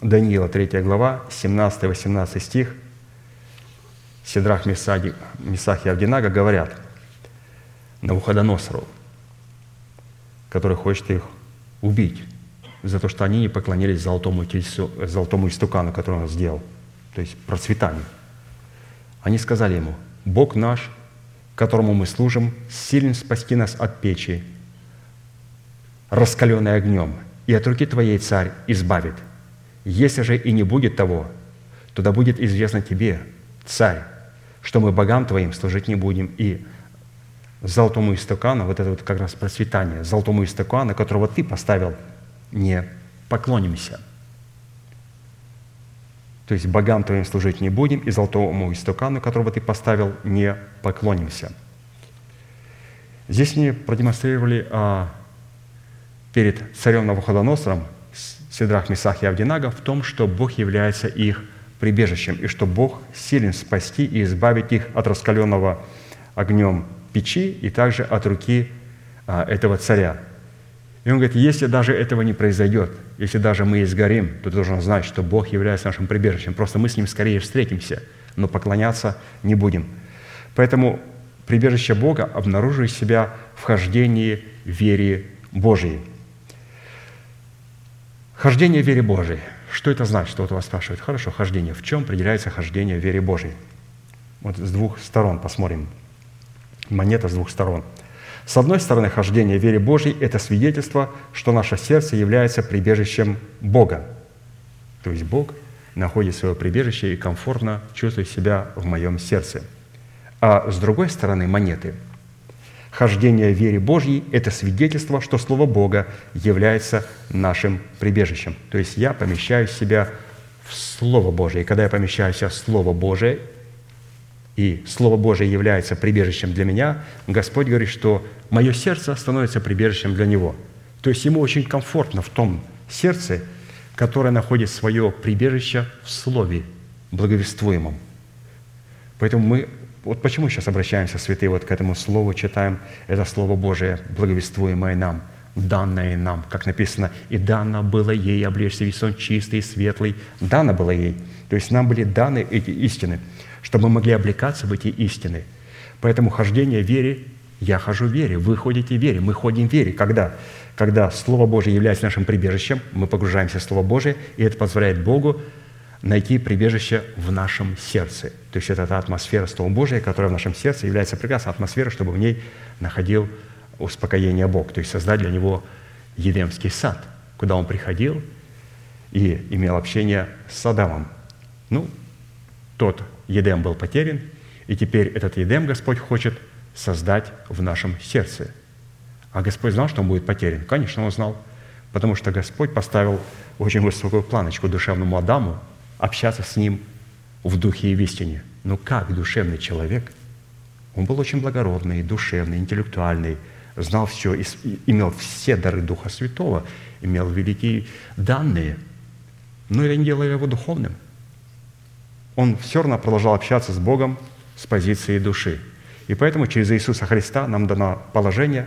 Даниила, 3 глава, 17-18 стих, Сидрах, Месаги, Месах и Авдинага говорят Навуходоносору, который хочет их убить за то, что они не поклонились золотому, тельцу, золотому истукану, который он сделал, то есть процветанию. Они сказали ему, «Бог наш, которому мы служим, силен спасти нас от печи, раскаленной огнем, и от руки Твоей, Царь, избавит, Если же и не будет того, то да будет известно тебе, царь, что мы богам твоим служить не будем, и золотому истукану, вот это вот как раз процветание, золотому истукану, которого ты поставил, не поклонимся. То есть богам твоим служить не будем, и золотому истукану, которого ты поставил, не поклонимся. Здесь мне продемонстрировали а, перед царем Навуходоносором Седрах, Месах и Авдинага в том, что Бог является их прибежищем, и что Бог силен спасти и избавить их от раскаленного огнем печи и также от руки а, этого царя. И он говорит, если даже этого не произойдет, если даже мы изгорим, то ты должен знать, что Бог является нашим прибежищем. Просто мы с Ним скорее встретимся, но поклоняться не будем. Поэтому прибежище Бога обнаруживает себя в хождении вере Божией. Хождение вере Божией. Что это значит? Что вот вас спрашивают. Хорошо, хождение. В чем определяется хождение вере Божией? Вот с двух сторон посмотрим монета с двух сторон. С одной стороны, хождение в вере Божьей – это свидетельство, что наше сердце является прибежищем Бога. То есть Бог находит свое прибежище и комфортно чувствует себя в моем сердце. А с другой стороны монеты, хождение в вере Божьей – это свидетельство, что Слово Бога является нашим прибежищем. То есть я помещаю себя в Слово Божие. И когда я помещаю себя в Слово Божие, и Слово Божие является прибежищем для меня, Господь говорит, что мое сердце становится прибежищем для Него. То есть Ему очень комфортно в том сердце, которое находит свое прибежище в Слове благовествуемом. Поэтому мы, вот почему сейчас обращаемся, святые, вот к этому Слову, читаем это Слово Божие, благовествуемое нам, данное нам, как написано, «И дано было ей облечься весь сон чистый и светлый». Дано было ей. То есть нам были даны эти истины – чтобы мы могли облекаться в эти истины. Поэтому хождение в вере, я хожу в вере, вы ходите в вере, мы ходим в вере. Когда? Когда Слово Божие является нашим прибежищем, мы погружаемся в Слово Божие, и это позволяет Богу найти прибежище в нашем сердце. То есть это та атмосфера Слова Божия, которая в нашем сердце является прекрасной атмосферой, чтобы в ней находил успокоение Бог, то есть создать для него Едемский сад, куда он приходил и имел общение с Адамом. Ну, тот Едем был потерян, и теперь этот Едем Господь хочет создать в нашем сердце. А Господь знал, что он будет потерян? Конечно, он знал, потому что Господь поставил очень высокую планочку душевному Адаму общаться с ним в духе и в истине. Но как душевный человек, он был очень благородный, душевный, интеллектуальный, знал все, имел все дары Духа Святого, имел великие данные, но это не делало его духовным он все равно продолжал общаться с Богом с позиции души. И поэтому через Иисуса Христа нам дано положение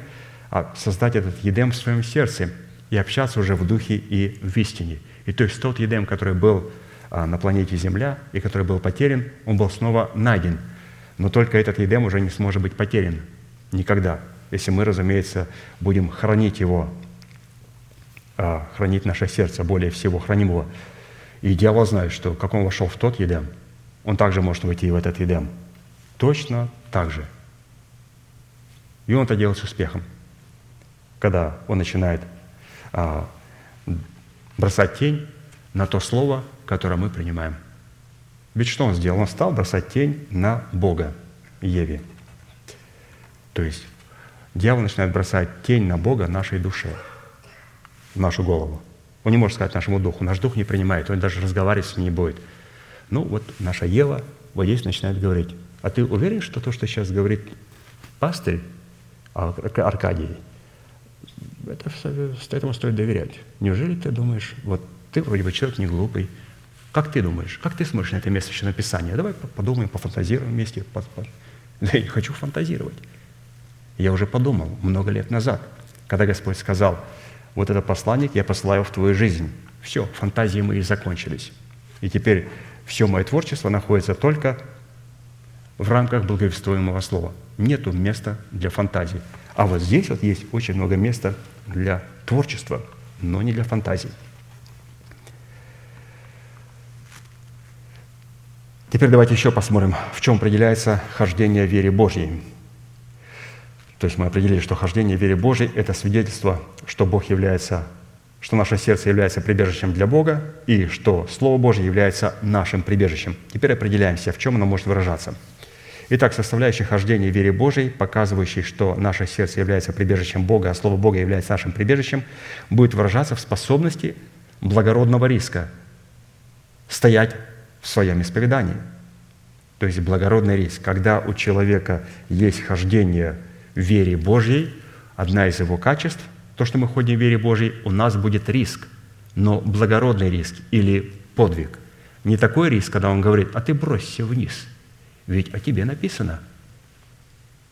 а, создать этот едем в своем сердце и общаться уже в духе и в истине. И то есть тот едем, который был а, на планете Земля и который был потерян, он был снова найден. Но только этот едем уже не сможет быть потерян никогда, если мы, разумеется, будем хранить его, а, хранить наше сердце, более всего храним его и дьявол знает, что как он вошел в тот Едем, он также может войти в этот Едем. Точно так же. И он это делает с успехом. Когда он начинает а, бросать тень на то слово, которое мы принимаем. Ведь что он сделал? Он стал бросать тень на Бога, Еве. То есть дьявол начинает бросать тень на Бога нашей душе, в нашу голову. Он не может сказать нашему духу. Наш дух не принимает, он даже разговаривать с ним не будет. Ну, вот наша Ева вот здесь начинает говорить. А ты уверен, что то, что сейчас говорит пастырь Аркадий, это, этому стоит доверять. Неужели ты думаешь, вот ты вроде бы человек не глупый, как ты думаешь, как ты смотришь на это место еще написания? Давай подумаем, пофантазируем вместе. Да я не хочу фантазировать. Я уже подумал много лет назад, когда Господь сказал – вот этот посланник я посылаю в твою жизнь. Все, фантазии мои закончились. И теперь все мое творчество находится только в рамках благовествуемого слова. Нету места для фантазии. А вот здесь вот есть очень много места для творчества, но не для фантазий. Теперь давайте еще посмотрим, в чем определяется хождение в вере Божьей. То есть мы определили, что хождение в вере Божьей – это свидетельство, что Бог является что наше сердце является прибежищем для Бога и что Слово Божье является нашим прибежищем. Теперь определяемся, в чем оно может выражаться. Итак, составляющая хождения в вере Божией, показывающей, что наше сердце является прибежищем Бога, а Слово Бога является нашим прибежищем, будет выражаться в способности благородного риска стоять в своем исповедании. То есть благородный риск. Когда у человека есть хождение вере Божьей, одна из его качеств – то, что мы ходим в вере Божьей, у нас будет риск, но благородный риск или подвиг. Не такой риск, когда он говорит, а ты бросься вниз, ведь о тебе написано.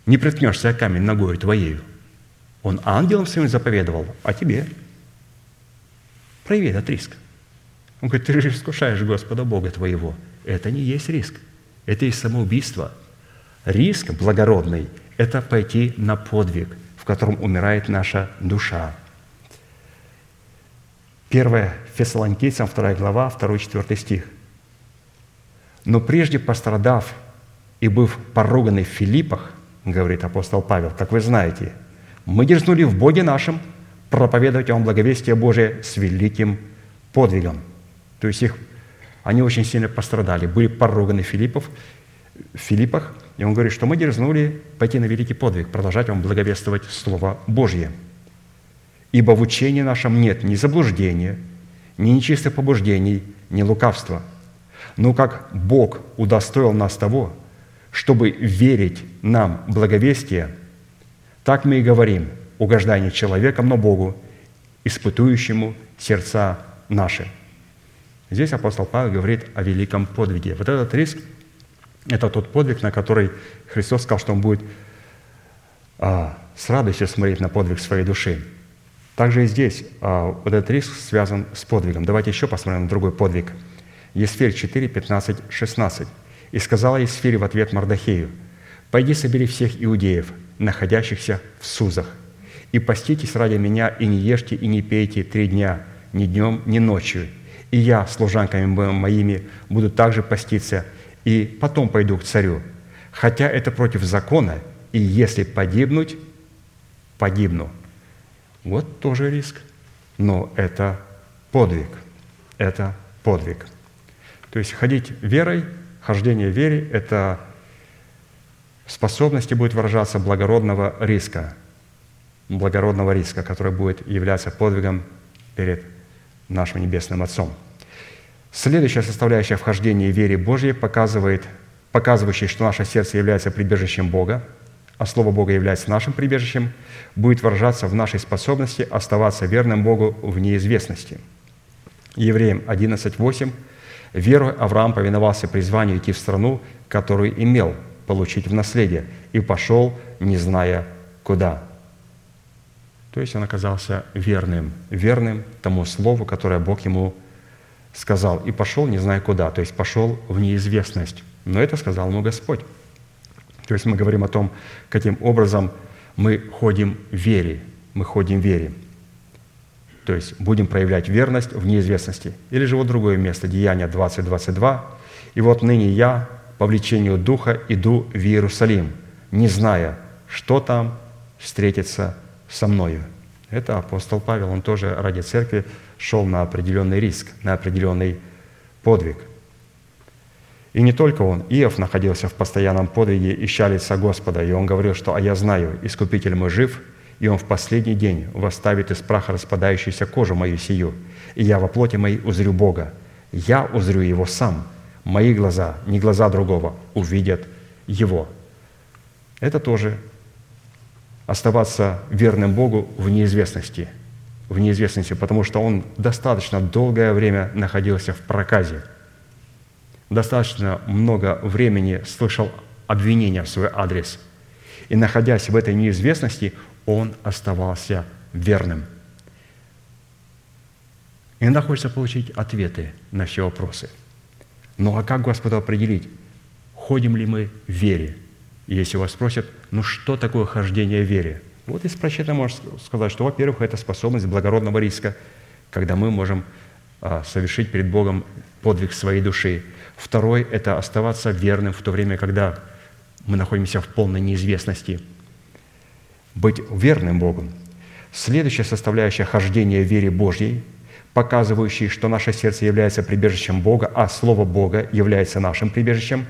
Не приткнешься камень ногой твоею. Он ангелом своим заповедовал, а тебе. Прояви этот риск. Он говорит, ты же искушаешь Господа Бога твоего. Это не есть риск. Это и самоубийство. Риск благородный – это пойти на подвиг – в котором умирает наша душа. 1 Фессалоникийцам, 2 глава, 2-4 стих. «Но прежде пострадав и быв поруганный в Филиппах, говорит апостол Павел, как вы знаете, мы дерзнули в Боге нашем проповедовать вам благовестие Божие с великим подвигом». То есть их, они очень сильно пострадали, были поруганы в Филиппов, в Филиппах, и он говорит, что мы дерзнули пойти на великий подвиг, продолжать вам благовествовать Слово Божье. Ибо в учении нашем нет ни заблуждения, ни нечистых побуждений, ни лукавства. Но как Бог удостоил нас того, чтобы верить нам благовестие, так мы и говорим, угождая не человеком, но Богу, испытующему сердца наши. Здесь апостол Павел говорит о великом подвиге. Вот этот риск – это тот подвиг, на который Христос сказал, что Он будет а, с радостью смотреть на подвиг своей души. Также и здесь а, вот этот риск связан с подвигом. Давайте еще посмотрим на другой подвиг. Есфирь 4, 15, 16. «И сказала Есфирь в ответ Мардахею, «Пойди собери всех иудеев, находящихся в Сузах, и поститесь ради меня, и не ешьте, и не пейте три дня, ни днем, ни ночью. И я, служанками моими, буду также поститься, и потом пойду к царю. Хотя это против закона, и если погибнуть, погибну. Вот тоже риск. Но это подвиг. Это подвиг. То есть ходить верой, хождение в это способности будет выражаться благородного риска, благородного риска, который будет являться подвигом перед нашим Небесным Отцом – Следующая составляющая вхождения в вере Божьей показывает, показывающая, что наше сердце является прибежищем Бога, а Слово Бога является нашим прибежищем, будет выражаться в нашей способности оставаться верным Богу в неизвестности. Евреям 11.8 «Верой Авраам повиновался призванию идти в страну, которую имел получить в наследие, и пошел, не зная куда». То есть он оказался верным, верным тому слову, которое Бог ему сказал, и пошел не зная куда, то есть пошел в неизвестность. Но это сказал ему Господь. То есть мы говорим о том, каким образом мы ходим в вере, мы ходим в вере. То есть будем проявлять верность в неизвестности. Или же вот другое место, Деяние 20, 22. «И вот ныне я по влечению Духа иду в Иерусалим, не зная, что там встретится со мною». Это апостол Павел, он тоже ради церкви шел на определенный риск, на определенный подвиг. И не только он, Иов находился в постоянном подвиге, ища лица Господа, и он говорил, что «А я знаю, Искупитель мой жив, и он в последний день восставит из праха распадающуюся кожу мою сию, и я во плоти моей узрю Бога. Я узрю Его сам, мои глаза, не глаза другого, увидят Его». Это тоже оставаться верным Богу в неизвестности – в неизвестности, потому что он достаточно долгое время находился в проказе. Достаточно много времени слышал обвинения в свой адрес. И находясь в этой неизвестности, он оставался верным. Иногда хочется получить ответы на все вопросы. Ну а как Господу определить, ходим ли мы в вере? Если вас спросят, ну что такое хождение в вере? Вот из прочитанного можно сказать, что, во-первых, это способность благородного риска, когда мы можем а, совершить перед Богом подвиг своей души. Второй – это оставаться верным в то время, когда мы находимся в полной неизвестности. Быть верным Богу. Следующая составляющая хождения в вере Божьей, показывающей, что наше сердце является прибежищем Бога, а Слово Бога является нашим прибежищем,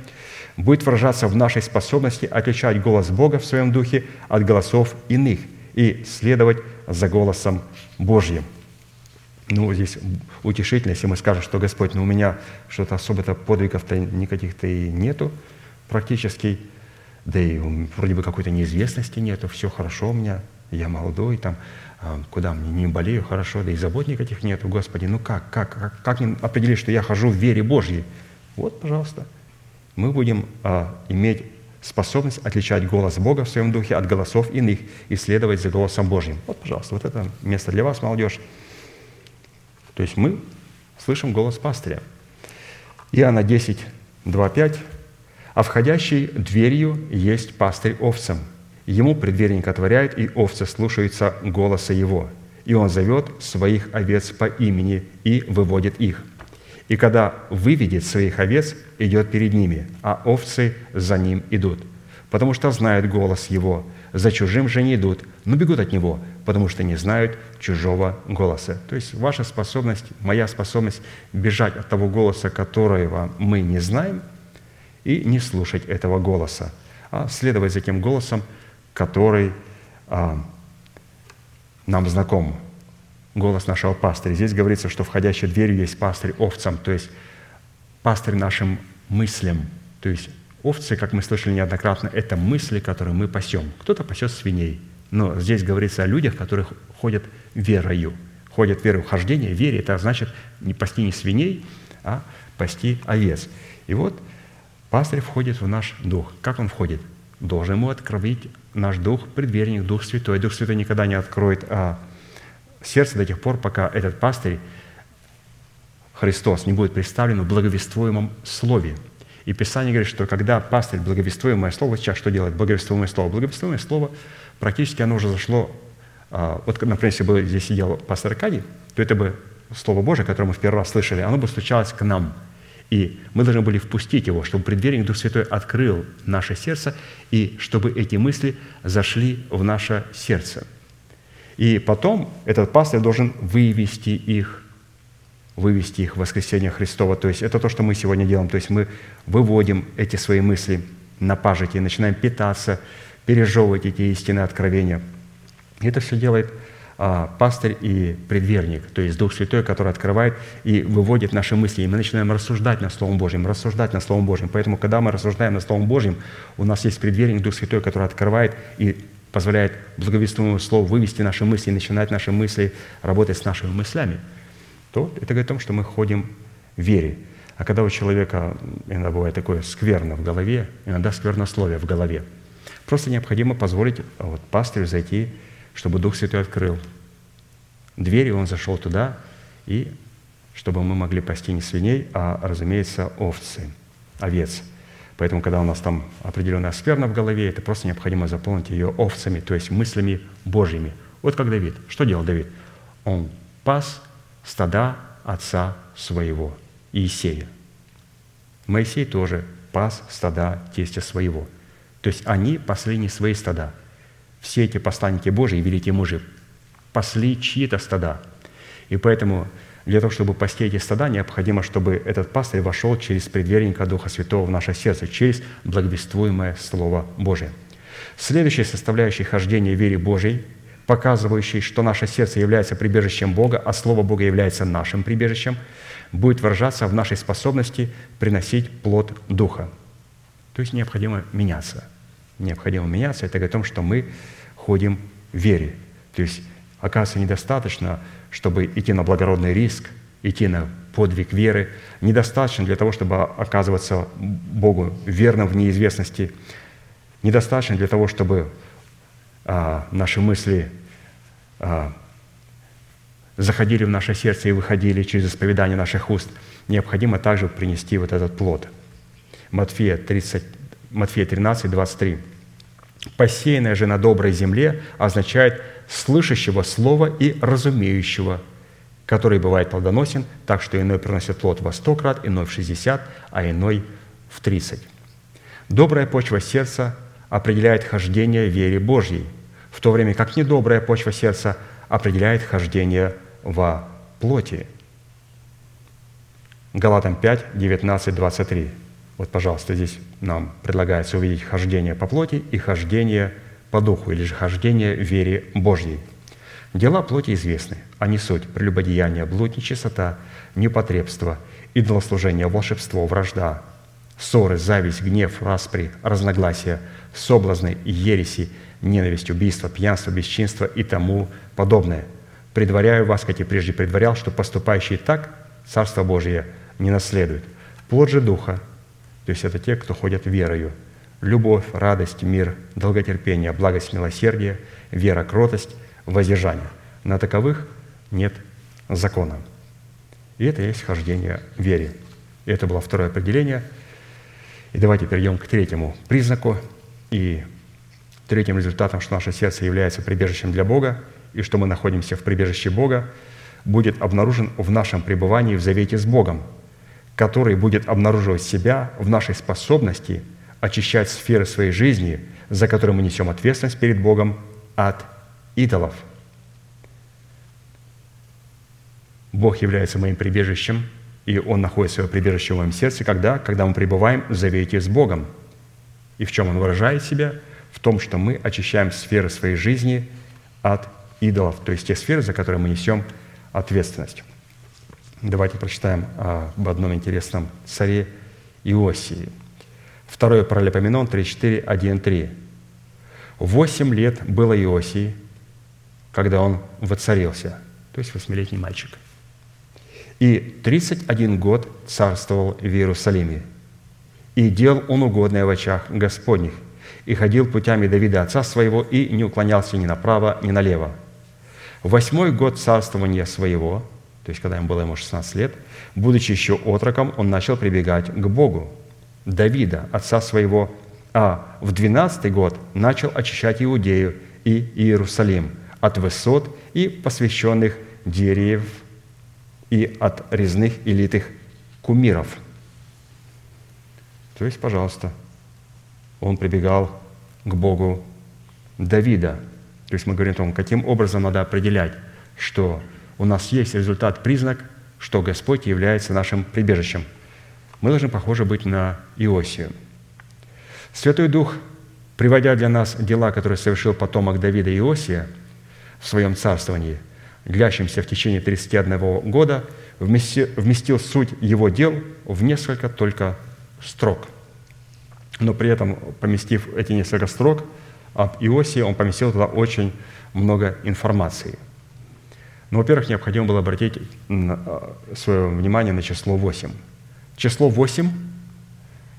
будет выражаться в нашей способности отличать голос Бога в своем духе от голосов иных и следовать за голосом Божьим. Ну, здесь утешительно, если мы скажем, что Господь, ну, у меня что-то особо-то подвигов-то никаких-то и нету практически, да и вроде бы какой-то неизвестности нету, все хорошо у меня, я молодой, там, а, куда мне не болею, хорошо, да и забот никаких нету, Господи, ну как, как, как, как мне определить, что я хожу в вере Божьей? Вот, пожалуйста, мы будем а, иметь способность отличать голос Бога в своем духе от голосов иных и следовать за голосом Божьим. Вот, пожалуйста, вот это место для вас, молодежь. То есть мы слышим голос пастыря. Иоанна 10, 2, 5. «А входящий дверью есть пастырь овцам. Ему предверник отворяет, и овцы слушаются голоса его. И он зовет своих овец по имени и выводит их. И когда выведет своих овец, идет перед ними, а овцы за ним идут, потому что знают голос его. За чужим же не идут, но бегут от него, потому что не знают чужого голоса. То есть ваша способность, моя способность бежать от того голоса, которого мы не знаем, и не слушать этого голоса, а следовать за тем голосом, который а, нам знаком. Голос нашего пастыря. Здесь говорится, что входящей дверью есть пастырь овцам, то есть пастырь нашим мыслям. То есть овцы, как мы слышали неоднократно, это мысли, которые мы пасем. Кто-то пасет свиней, но здесь говорится о людях, которые ходят верою. Ходят верою хождение. Вере – это значит не пасти не свиней, а пасти овец. И вот пастырь входит в наш дух. Как он входит? Должен ему открыть наш дух, предверник, Дух Святой. Дух Святой никогда не откроет а, сердце до тех пор, пока этот пастырь, Христос, не будет представлен в благовествуемом слове. И Писание говорит, что когда пастырь благовествуемое слово, сейчас что делает благовествуемое слово? Благовествуемое слово, практически оно уже зашло, а, вот, например, если бы здесь сидел пастор Аркадий, то это бы Слово Божие, которое мы в первый раз слышали, оно бы стучалось к нам – и мы должны были впустить его, чтобы предверник Дух Святой открыл наше сердце, и чтобы эти мысли зашли в наше сердце. И потом этот пастырь должен вывести их, вывести их в воскресение Христова. То есть это то, что мы сегодня делаем. То есть мы выводим эти свои мысли на пажити, начинаем питаться, пережевывать эти истинные откровения. И это все делает а, пастырь и предверник, то есть Дух Святой, который открывает и выводит наши мысли. И мы начинаем рассуждать над Словом Божьим, рассуждать над Словом Божьим. Поэтому, когда мы рассуждаем над Словом Божьим, у нас есть предверник, Дух Святой, который открывает и позволяет благовествуемому Слову вывести наши мысли и начинать наши мысли работать с нашими мыслями, то это говорит о том, что мы ходим в вере. А когда у человека иногда бывает такое скверно в голове, иногда сквернословие в голове, просто необходимо позволить вот, пастырю зайти чтобы Дух Святой открыл двери, он зашел туда, и чтобы мы могли пасти не свиней, а, разумеется, овцы, овец. Поэтому, когда у нас там определенная скверна в голове, это просто необходимо заполнить ее овцами, то есть мыслями Божьими. Вот как Давид. Что делал Давид? Он пас стада отца своего, Иисея. Моисей тоже пас стада тестя своего. То есть они пасли не свои стада – все эти посланники Божии, великие мужи, пасли чьи-то стада. И поэтому для того, чтобы пасти эти стада, необходимо, чтобы этот пастырь вошел через предверника Духа Святого в наше сердце, через благовествуемое Слово Божие. Следующая составляющая хождения в вере Божией, показывающей, что наше сердце является прибежищем Бога, а Слово Бога является нашим прибежищем, будет выражаться в нашей способности приносить плод Духа. То есть необходимо меняться. Необходимо меняться. Это о том, что мы ходим в вере. То есть, оказывается, недостаточно, чтобы идти на благородный риск, идти на подвиг веры. Недостаточно для того, чтобы оказываться Богу верным в неизвестности. Недостаточно для того, чтобы а, наши мысли а, заходили в наше сердце и выходили через исповедание наших уст. Необходимо также принести вот этот плод. Матфея, 30, Матфея 13, 23. Посеянное же на доброй земле означает слышащего слова и разумеющего, который бывает плодоносен, так что иной приносит плод во сто крат, иной в шестьдесят, а иной в тридцать. Добрая почва сердца определяет хождение вере Божьей, в то время как недобрая почва сердца определяет хождение во плоти. Галатам 5, 19, 23. Вот, пожалуйста, здесь нам предлагается увидеть хождение по плоти и хождение по духу, или же хождение в вере Божьей. Дела плоти известны. Они суть – прелюбодеяние, блудничестота, непотребство, идолослужение, волшебство, вражда, ссоры, зависть, гнев, распри, разногласия, соблазны, ереси, ненависть, убийство, пьянство, бесчинство и тому подобное. Предваряю вас, как и прежде предварял, что поступающие так Царство Божие не наследует. Плод же Духа – то есть это те, кто ходят верою. Любовь, радость, мир, долготерпение, благость, милосердие, вера, кротость, воздержание. На таковых нет закона. И это есть хождение в вере. И это было второе определение. И давайте перейдем к третьему признаку. И третьим результатом, что наше сердце является прибежищем для Бога, и что мы находимся в прибежище Бога, будет обнаружен в нашем пребывании в завете с Богом – который будет обнаруживать себя в нашей способности очищать сферы своей жизни, за которые мы несем ответственность перед Богом от идолов. Бог является моим прибежищем, и Он находит свое прибежище в моем сердце, когда? Когда мы пребываем в завете с Богом. И в чем Он выражает себя? В том, что мы очищаем сферы своей жизни от идолов, то есть те сферы, за которые мы несем ответственность. Давайте прочитаем об одном интересном царе Иосии. Второе Паралипоменон 34, 1, 3. «Восемь лет было Иосии, когда он воцарился». То есть восьмилетний мальчик. «И тридцать один год царствовал в Иерусалиме. И делал он угодное в очах Господних, и ходил путями Давида, отца своего, и не уклонялся ни направо, ни налево. Восьмой год царствования своего – то есть когда ему было ему 16 лет, будучи еще отроком, он начал прибегать к Богу, Давида, отца своего, а в 12 год начал очищать Иудею и Иерусалим от высот и посвященных деревьев и от резных и литых кумиров. То есть, пожалуйста, он прибегал к Богу Давида. То есть мы говорим о том, каким образом надо определять, что у нас есть результат, признак, что Господь является нашим прибежищем. Мы должны, похоже, быть на Иосию. Святой Дух, приводя для нас дела, которые совершил потомок Давида Иосия в своем царствовании, длящемся в течение 31 года, вместил суть его дел в несколько только строк. Но при этом, поместив эти несколько строк об Иосии, он поместил туда очень много информации – ну, во-первых, необходимо было обратить а, свое внимание на число 8. Число 8,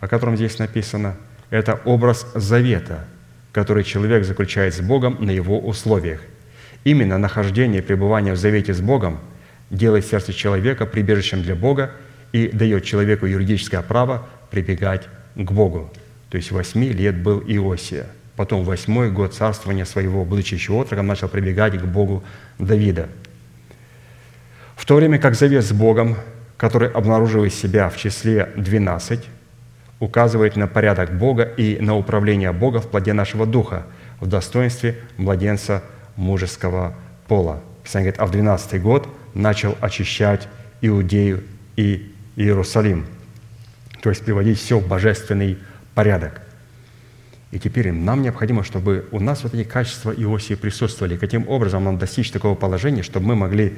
о котором здесь написано, это образ завета, который человек заключает с Богом на его условиях. Именно нахождение и пребывание в завете с Богом делает сердце человека прибежищем для Бога и дает человеку юридическое право прибегать к Богу. То есть восьми лет был Иосия. Потом восьмой год царствования своего, будучи еще отроком, начал прибегать к Богу Давида – в то время как завет с Богом, который обнаруживает себя в числе 12, указывает на порядок Бога и на управление Бога в плоде нашего духа, в достоинстве младенца мужеского пола. Писание говорит, а в 12 год начал очищать Иудею и Иерусалим. То есть приводить все в божественный порядок. И теперь нам необходимо, чтобы у нас вот эти качества Иосии присутствовали. Каким образом нам достичь такого положения, чтобы мы могли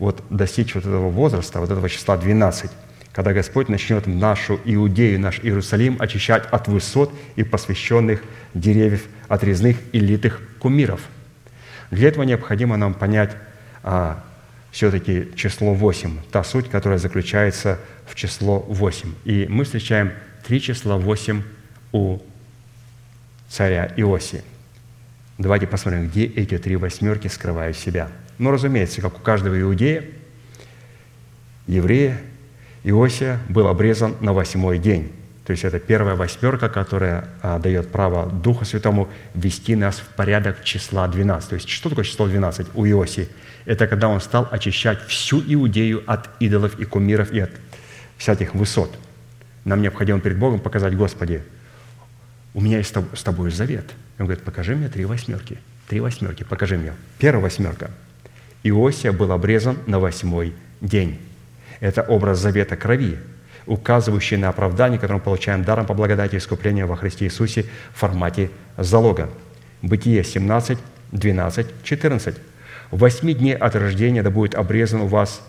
вот достичь вот этого возраста, вот этого числа 12, когда Господь начнет нашу Иудею, наш Иерусалим очищать от высот и посвященных деревьев, от резных и литых кумиров. Для этого необходимо нам понять а, все-таки число 8, та суть, которая заключается в число 8. И мы встречаем три числа 8 у царя Иосии. Давайте посмотрим, где эти три восьмерки скрывают себя – но, разумеется, как у каждого иудея, еврея, Иосия был обрезан на восьмой день. То есть это первая восьмерка, которая а, дает право Духу Святому ввести нас в порядок числа 12. То есть что такое число 12 у Иосии? Это когда он стал очищать всю Иудею от идолов и кумиров и от всяких высот. Нам необходимо перед Богом показать, Господи, у меня есть с тобой завет. Он говорит, покажи мне три восьмерки. Три восьмерки, покажи мне. Первая восьмерка – Иосия был обрезан на восьмой день. Это образ завета крови, указывающий на оправдание, которое мы получаем даром по благодати искупления во Христе Иисусе в формате залога. Бытие 17, 12, 14. «В восьми дней от рождения да будет обрезан у вас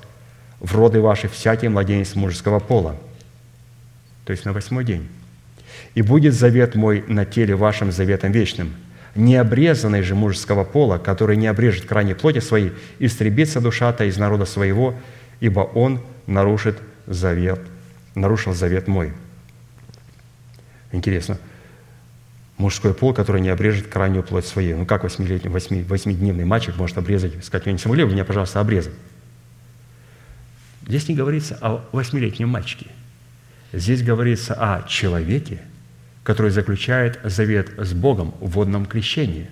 в роды ваши всякий младенец мужеского пола». То есть на восьмой день. «И будет завет мой на теле вашим заветом вечным, необрезанный же мужеского пола, который не обрежет крайней плоти своей, истребится душа-то из народа своего, ибо он нарушит завет, нарушил завет мой». Интересно. Мужской пол, который не обрежет крайнюю плоть своей. Ну как восьмилетний, восьми, восьмидневный мальчик может обрезать, сказать, вы не смогли бы меня, пожалуйста, обрезать? Здесь не говорится о восьмилетнем мальчике. Здесь говорится о человеке, который заключает завет с Богом в водном крещении.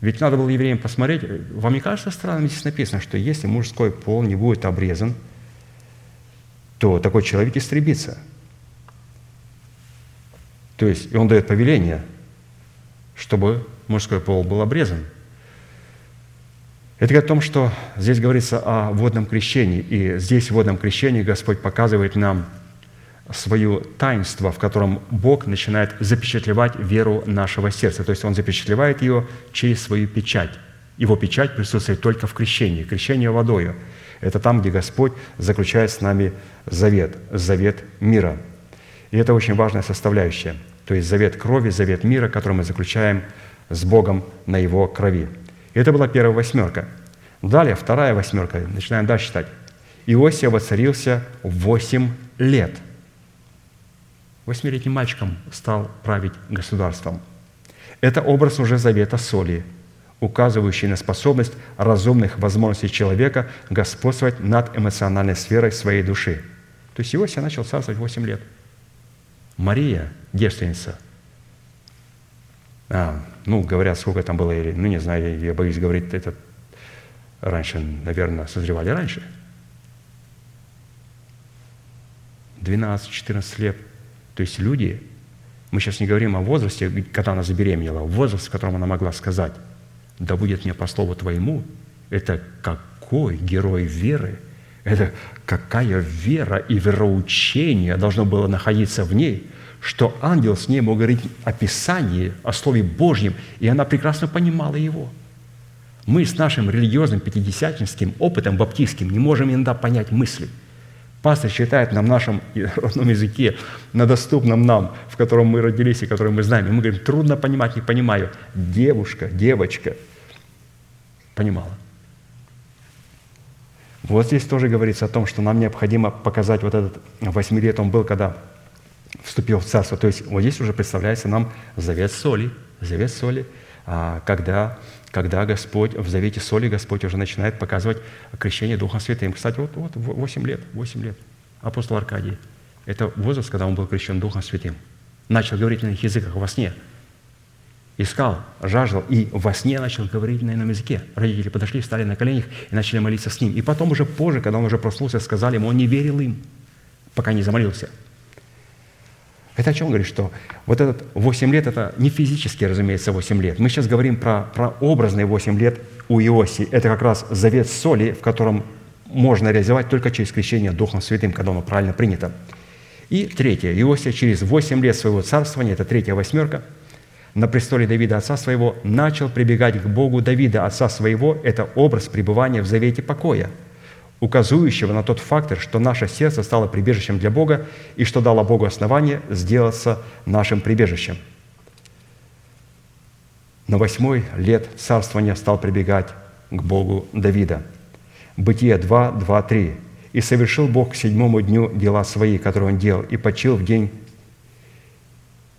Ведь надо было евреям посмотреть, вам не кажется странным, здесь написано, что если мужской пол не будет обрезан, то такой человек истребится. То есть, и он дает повеление, чтобы мужской пол был обрезан. Это говорит о том, что здесь говорится о водном крещении, и здесь в водном крещении Господь показывает нам – свое таинство, в котором Бог начинает запечатлевать веру нашего сердца. То есть Он запечатлевает ее через свою печать. Его печать присутствует только в крещении. Крещение водою – это там, где Господь заключает с нами завет, завет мира. И это очень важная составляющая. То есть завет крови, завет мира, который мы заключаем с Богом на Его крови. И это была первая восьмерка. Далее, вторая восьмерка, начинаем дальше читать. Иосия воцарился восемь лет – восьмилетним мальчиком стал править государством. Это образ уже завета соли, указывающий на способность разумных возможностей человека господствовать над эмоциональной сферой своей души. То есть Иосия начал царствовать 8 лет. Мария, девственница, а, ну, говорят, сколько там было, ну, не знаю, я боюсь говорить, это раньше, наверное, созревали раньше. 12-14 лет – то есть люди, мы сейчас не говорим о возрасте, когда она забеременела, возраст, в котором она могла сказать, да будет мне по слову твоему, это какой герой веры, это какая вера и вероучение должно было находиться в ней, что ангел с ней мог говорить о Писании, о Слове Божьем, и она прекрасно понимала его. Мы с нашим религиозным пятидесятническим опытом баптистским не можем иногда понять мысли – Пастор читает на нашем родном языке, на доступном нам, в котором мы родились и который мы знаем. И мы говорим, трудно понимать, не понимаю. Девушка, девочка понимала. Вот здесь тоже говорится о том, что нам необходимо показать вот этот восьми лет он был, когда вступил в царство. То есть вот здесь уже представляется нам завет соли, завет соли, а, когда когда Господь, в завете соли Господь уже начинает показывать крещение Духом Святым. Кстати, вот, вот 8 лет, 8 лет. Апостол Аркадий. Это возраст, когда он был крещен Духом Святым. Начал говорить на иных языках во сне. Искал, жаждал, и во сне начал говорить на ином языке. Родители подошли, встали на коленях и начали молиться с ним. И потом уже позже, когда он уже проснулся, сказали ему, он не верил им, пока не замолился – это о чем говорит, что вот этот 8 лет, это не физически, разумеется, 8 лет. Мы сейчас говорим про, про образные 8 лет у Иосии. Это как раз завет соли, в котором можно реализовать только через крещение Духом Святым, когда оно правильно принято. И третье. Иосия через 8 лет своего царствования, это третья восьмерка, на престоле Давида, отца своего, начал прибегать к Богу Давида, отца своего. Это образ пребывания в завете покоя – указывающего на тот фактор, что наше сердце стало прибежищем для Бога и что дало Богу основание сделаться нашим прибежищем. На восьмой лет царствования стал прибегать к Богу Давида. Бытие 2, 2, 3. «И совершил Бог к седьмому дню дела свои, которые Он делал, и почил в день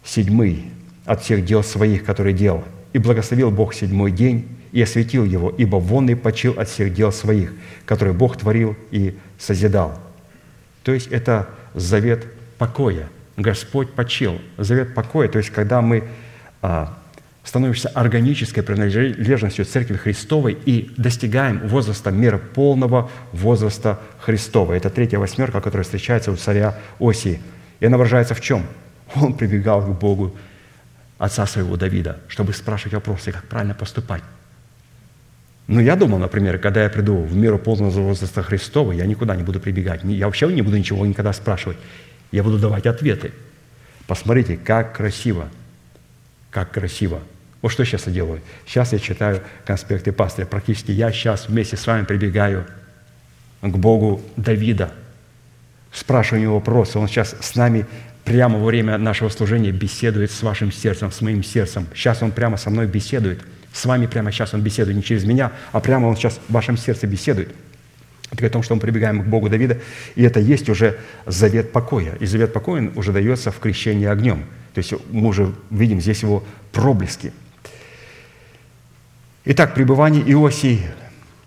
седьмый от всех дел своих, которые делал. И благословил Бог седьмой день, и осветил его, ибо вон и почил от всех дел своих, которые Бог творил и созидал». То есть это завет покоя. Господь почил. Завет покоя, то есть когда мы а, становимся органической принадлежностью Церкви Христовой и достигаем возраста мира полного возраста Христова. Это третья восьмерка, которая встречается у царя Осии. И она выражается в чем? Он прибегал к Богу, отца своего Давида, чтобы спрашивать вопросы, как правильно поступать Но я думал, например, когда я приду в миру полного возраста Христова, я никуда не буду прибегать. Я вообще не буду ничего никогда спрашивать. Я буду давать ответы. Посмотрите, как красиво. Как красиво. Вот что сейчас я делаю. Сейчас я читаю конспекты пастыря. Практически я сейчас вместе с вами прибегаю к Богу Давида. Спрашиваю у него вопросы. Он сейчас с нами прямо во время нашего служения беседует с вашим сердцем, с моим сердцем. Сейчас он прямо со мной беседует. С вами прямо сейчас он беседует не через меня, а прямо он сейчас в вашем сердце беседует. Это о том, что мы прибегаем к Богу Давида, и это есть уже завет покоя. И завет покоя уже дается в крещении огнем. То есть мы уже видим здесь его проблески. Итак, пребывание Иосии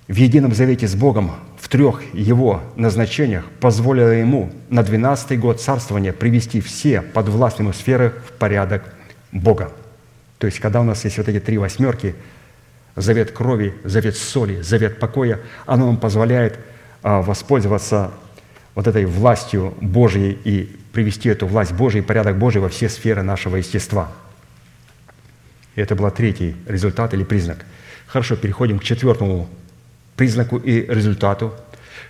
в едином завете с Богом в трех его назначениях позволило ему на 12-й год царствования привести все подвластные сферы в порядок Бога. То есть, когда у нас есть вот эти три восьмерки, завет крови, завет соли, завет покоя, оно нам позволяет а, воспользоваться вот этой властью Божьей и привести эту власть Божию и порядок Божий во все сферы нашего естества. И это был третий результат или признак. Хорошо, переходим к четвертому признаку и результату,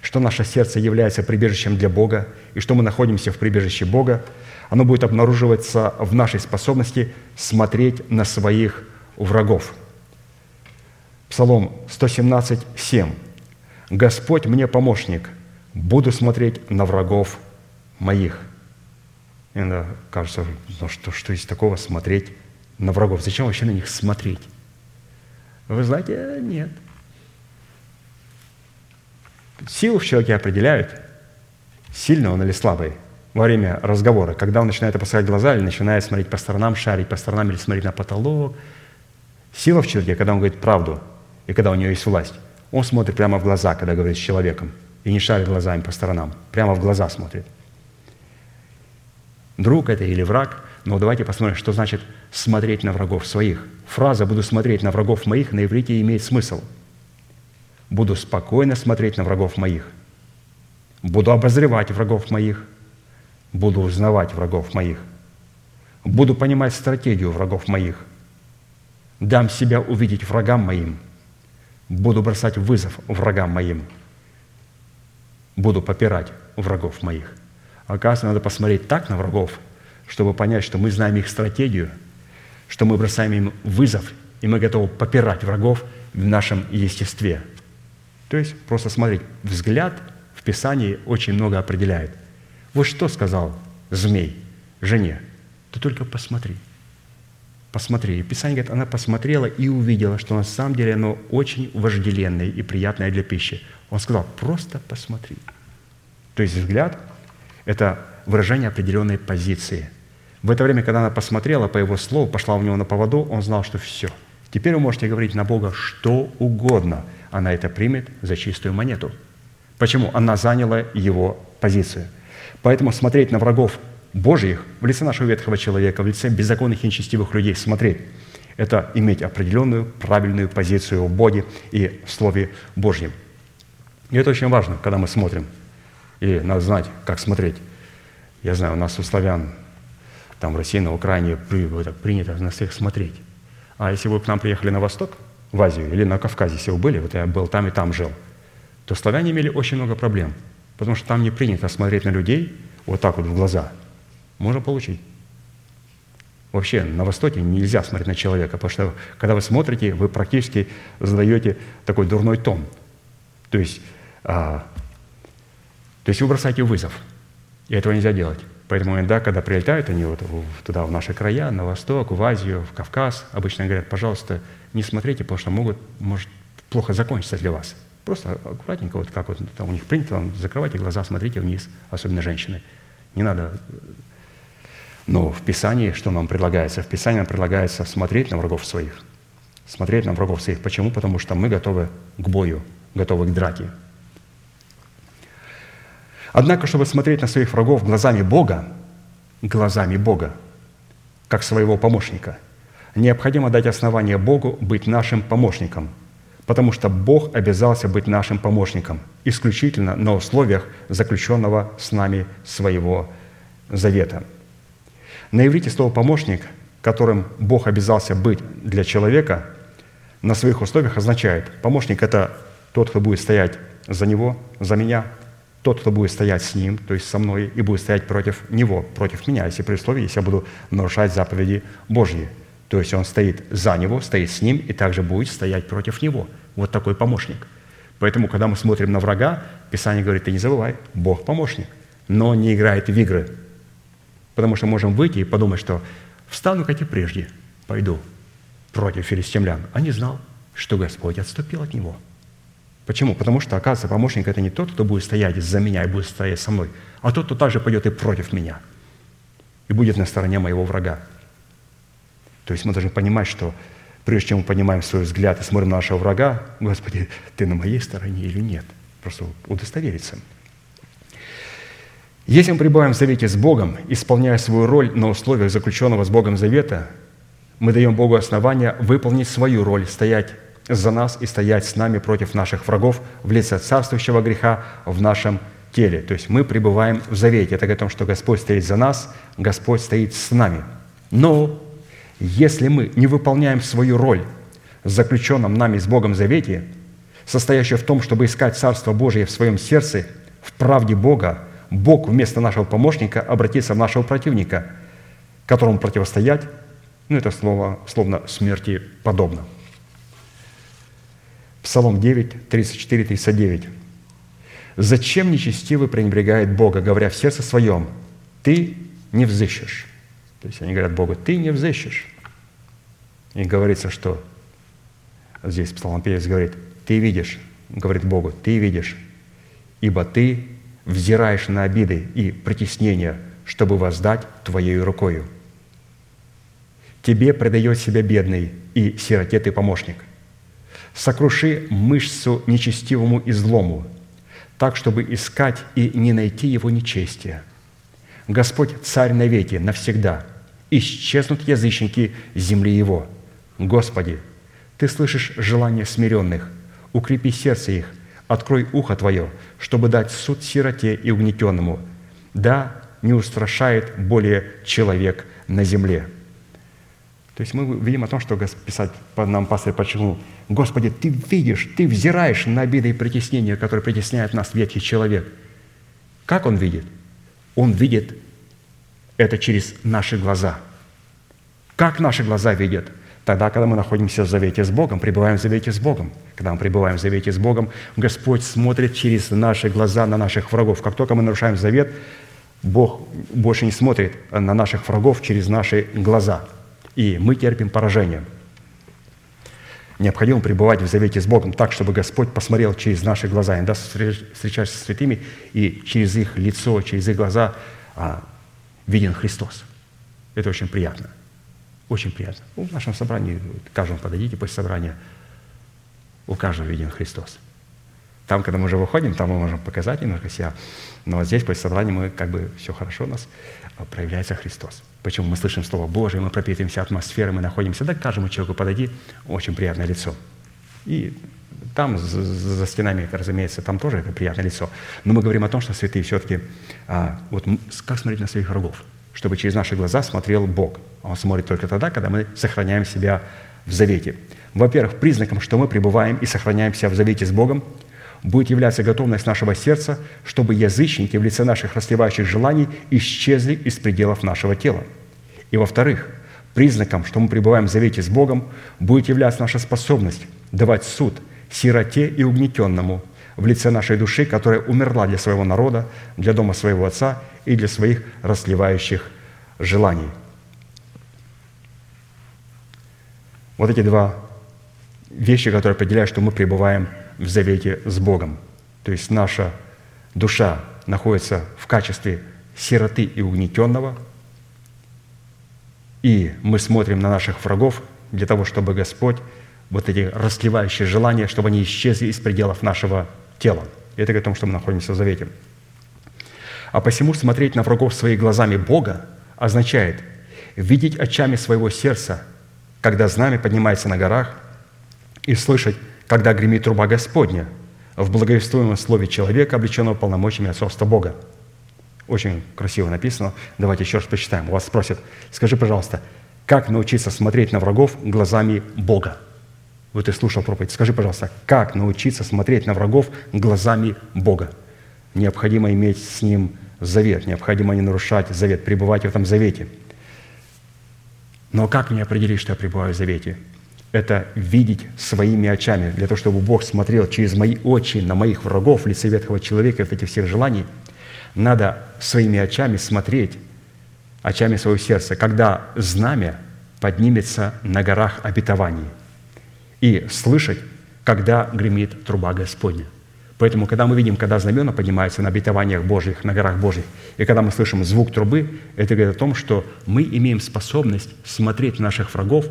что наше сердце является прибежищем для Бога, и что мы находимся в прибежище Бога, оно будет обнаруживаться в нашей способности смотреть на своих врагов. Псалом 117, 7. «Господь мне помощник, буду смотреть на врагов моих». Иногда кажется, ну что, что из такого смотреть на врагов? Зачем вообще на них смотреть? Вы знаете, нет – Силу в человеке определяют, сильный он или слабый, во время разговора, когда он начинает опускать глаза или начинает смотреть по сторонам, шарить по сторонам или смотреть на потолок. Сила в человеке, когда он говорит правду, и когда у него есть власть, он смотрит прямо в глаза, когда говорит с человеком, и не шарит глазами по сторонам, прямо в глаза смотрит. Друг это или враг, но давайте посмотрим, что значит смотреть на врагов своих. Фраза «буду смотреть на врагов моих» на иврите имеет смысл – Буду спокойно смотреть на врагов моих. Буду обозревать врагов моих. Буду узнавать врагов моих. Буду понимать стратегию врагов моих. Дам себя увидеть врагам моим. Буду бросать вызов врагам моим. Буду попирать врагов моих. Оказывается, надо посмотреть так на врагов, чтобы понять, что мы знаем их стратегию, что мы бросаем им вызов, и мы готовы попирать врагов в нашем естестве – то есть просто смотреть, взгляд в Писании очень много определяет. Вот что сказал змей жене? Ты только посмотри. Посмотри. И Писание говорит, она посмотрела и увидела, что на самом деле оно очень вожделенное и приятное для пищи. Он сказал, просто посмотри. То есть взгляд – это выражение определенной позиции. В это время, когда она посмотрела по его слову, пошла у него на поводу, он знал, что все. Теперь вы можете говорить на Бога что угодно – она это примет за чистую монету. Почему? Она заняла его позицию. Поэтому смотреть на врагов Божьих в лице нашего ветхого человека, в лице беззаконных и нечестивых людей, смотреть – это иметь определенную правильную позицию в Боге и в Слове Божьем. И это очень важно, когда мы смотрим. И надо знать, как смотреть. Я знаю, у нас у славян, там в России, на Украине принято на всех смотреть. А если вы к нам приехали на восток – в Азию или на Кавказе, если вы были, вот я был там и там жил, то славяне имели очень много проблем, потому что там не принято смотреть на людей вот так вот в глаза. Можно получить. Вообще на Востоке нельзя смотреть на человека, потому что когда вы смотрите, вы практически задаете такой дурной тон. То есть, а, то есть вы бросаете вызов, и этого нельзя делать. Поэтому иногда, когда прилетают они вот туда, в наши края, на восток, в Азию, в Кавказ, обычно говорят, пожалуйста, не смотрите, потому что могут, может плохо закончиться для вас. Просто аккуратненько, вот как вот там у них принято, там, закрывайте глаза, смотрите вниз, особенно женщины. Не надо. Но в Писании что нам предлагается? В Писании нам предлагается смотреть на врагов своих. Смотреть на врагов своих. Почему? Потому что мы готовы к бою, готовы к драке. Однако, чтобы смотреть на своих врагов глазами Бога, глазами Бога, как своего помощника – необходимо дать основание Богу быть нашим помощником, потому что Бог обязался быть нашим помощником исключительно на условиях заключенного с нами своего завета. На иврите слово «помощник», которым Бог обязался быть для человека, на своих условиях означает, помощник – это тот, кто будет стоять за него, за меня, тот, кто будет стоять с ним, то есть со мной, и будет стоять против него, против меня, если при условии, если я буду нарушать заповеди Божьи. То есть он стоит за него, стоит с ним, и также будет стоять против него. Вот такой помощник. Поэтому, когда мы смотрим на врага, Писание говорит, ты не забывай, Бог помощник, но не играет в игры. Потому что можем выйти и подумать, что встану, как и прежде, пойду против филистимлян. А не знал, что Господь отступил от него. Почему? Потому что, оказывается, помощник – это не тот, кто будет стоять за меня и будет стоять со мной, а тот, кто также пойдет и против меня, и будет на стороне моего врага. То есть мы должны понимать, что прежде чем мы понимаем свой взгляд и смотрим на нашего врага, Господи, Ты на моей стороне или нет? Просто удостовериться. Если мы пребываем в завете с Богом, исполняя свою роль на условиях заключенного с Богом завета, мы даем Богу основания выполнить свою роль, стоять за нас и стоять с нами против наших врагов в лице царствующего греха в нашем теле. То есть мы пребываем в завете. Это говорит о том, что Господь стоит за нас, Господь стоит с нами. Но если мы не выполняем свою роль в заключенном нами с Богом завете, состоящую в том, чтобы искать Царство Божие в своем сердце, в правде Бога, Бог вместо нашего помощника обратится в нашего противника, которому противостоять ну, это слово, словно смерти подобно. Псалом 9, 34, 39. «Зачем нечестивый пренебрегает Бога, говоря в сердце своем, ты не взыщешь?» То есть они говорят Богу, ты не взыщешь. И говорится, что здесь псалмопевец говорит, ты видишь, говорит Богу, ты видишь, ибо ты взираешь на обиды и притеснения, чтобы воздать Твоей рукою. Тебе предает себя бедный и сироте ты помощник. Сокруши мышцу нечестивому и злому, так, чтобы искать и не найти его нечестие. Господь царь навеки, навсегда. Исчезнут язычники земли его. Господи, Ты слышишь желания смиренных, укрепи сердце их, открой ухо Твое, чтобы дать суд сироте и угнетенному. Да, не устрашает более человек на земле». То есть мы видим о том, что писать нам пастырь подчеркнул, «Господи, Ты видишь, Ты взираешь на обиды и притеснения, которые притесняют нас ветхий человек». Как Он видит? Он видит это через наши глаза. Как наши глаза видят? Тогда, когда мы находимся в завете с Богом, пребываем в завете с Богом. Когда мы пребываем в завете с Богом, Господь смотрит через наши глаза на наших врагов. Как только мы нарушаем завет, Бог больше не смотрит на наших врагов через наши глаза – и мы терпим поражение. Необходимо пребывать в завете с Богом так, чтобы Господь посмотрел через наши глаза, иногда встречаешься с святыми, и через их лицо, через их глаза а, виден Христос. Это очень приятно. Очень приятно. В нашем собрании, каждому подойдите после собрания, у каждого виден Христос. Там, когда мы уже выходим, там мы можем показать немножко себя. Но вот здесь, после собрания, мы как бы все хорошо у нас, а, проявляется Христос. Почему мы слышим Слово Божие, мы пропитываемся атмосферой, мы находимся, да каждому человеку подойди, очень приятное лицо. И там, за стенами, разумеется, там тоже это приятное лицо. Но мы говорим о том, что святые все-таки, а, вот как смотреть на своих врагов? Чтобы через наши глаза смотрел Бог. Он смотрит только тогда, когда мы сохраняем себя в завете. Во-первых, признаком, что мы пребываем и сохраняемся в завете с Богом, будет являться готовность нашего сердца, чтобы язычники в лице наших расливающих желаний исчезли из пределов нашего тела. И во-вторых, признаком, что мы пребываем в завете с Богом, будет являться наша способность давать суд сироте и угнетенному в лице нашей души, которая умерла для своего народа, для дома своего Отца и для своих расливающих желаний. Вот эти два вещи, которые определяют, что мы пребываем в завете с Богом. То есть наша душа находится в качестве сироты и угнетенного, и мы смотрим на наших врагов для того, чтобы Господь вот эти расливающие желания, чтобы они исчезли из пределов нашего тела. Это говорит о том, что мы находимся в завете. А посему смотреть на врагов своими глазами Бога означает видеть очами своего сердца, когда знамя поднимается на горах, и слышать когда гремит труба Господня в благовествуемом слове человека, облеченного полномочиями отцовства Бога. Очень красиво написано. Давайте еще раз почитаем. У вас спросят, скажи, пожалуйста, как научиться смотреть на врагов глазами Бога? Вот ты слушал проповедь. Скажи, пожалуйста, как научиться смотреть на врагов глазами Бога? Необходимо иметь с Ним завет, необходимо не нарушать завет, пребывать в этом завете. Но как мне определить, что я пребываю в завете? Это видеть своими очами, для того, чтобы Бог смотрел через мои очи на моих врагов, лице ветхого человека, вот этих всех желаний. Надо своими очами смотреть, очами своего сердца, когда знамя поднимется на горах обетований – и слышать, когда гремит труба Господня. Поэтому, когда мы видим, когда знамена поднимаются на обетованиях Божьих, на горах Божьих, и когда мы слышим звук трубы, это говорит о том, что мы имеем способность смотреть наших врагов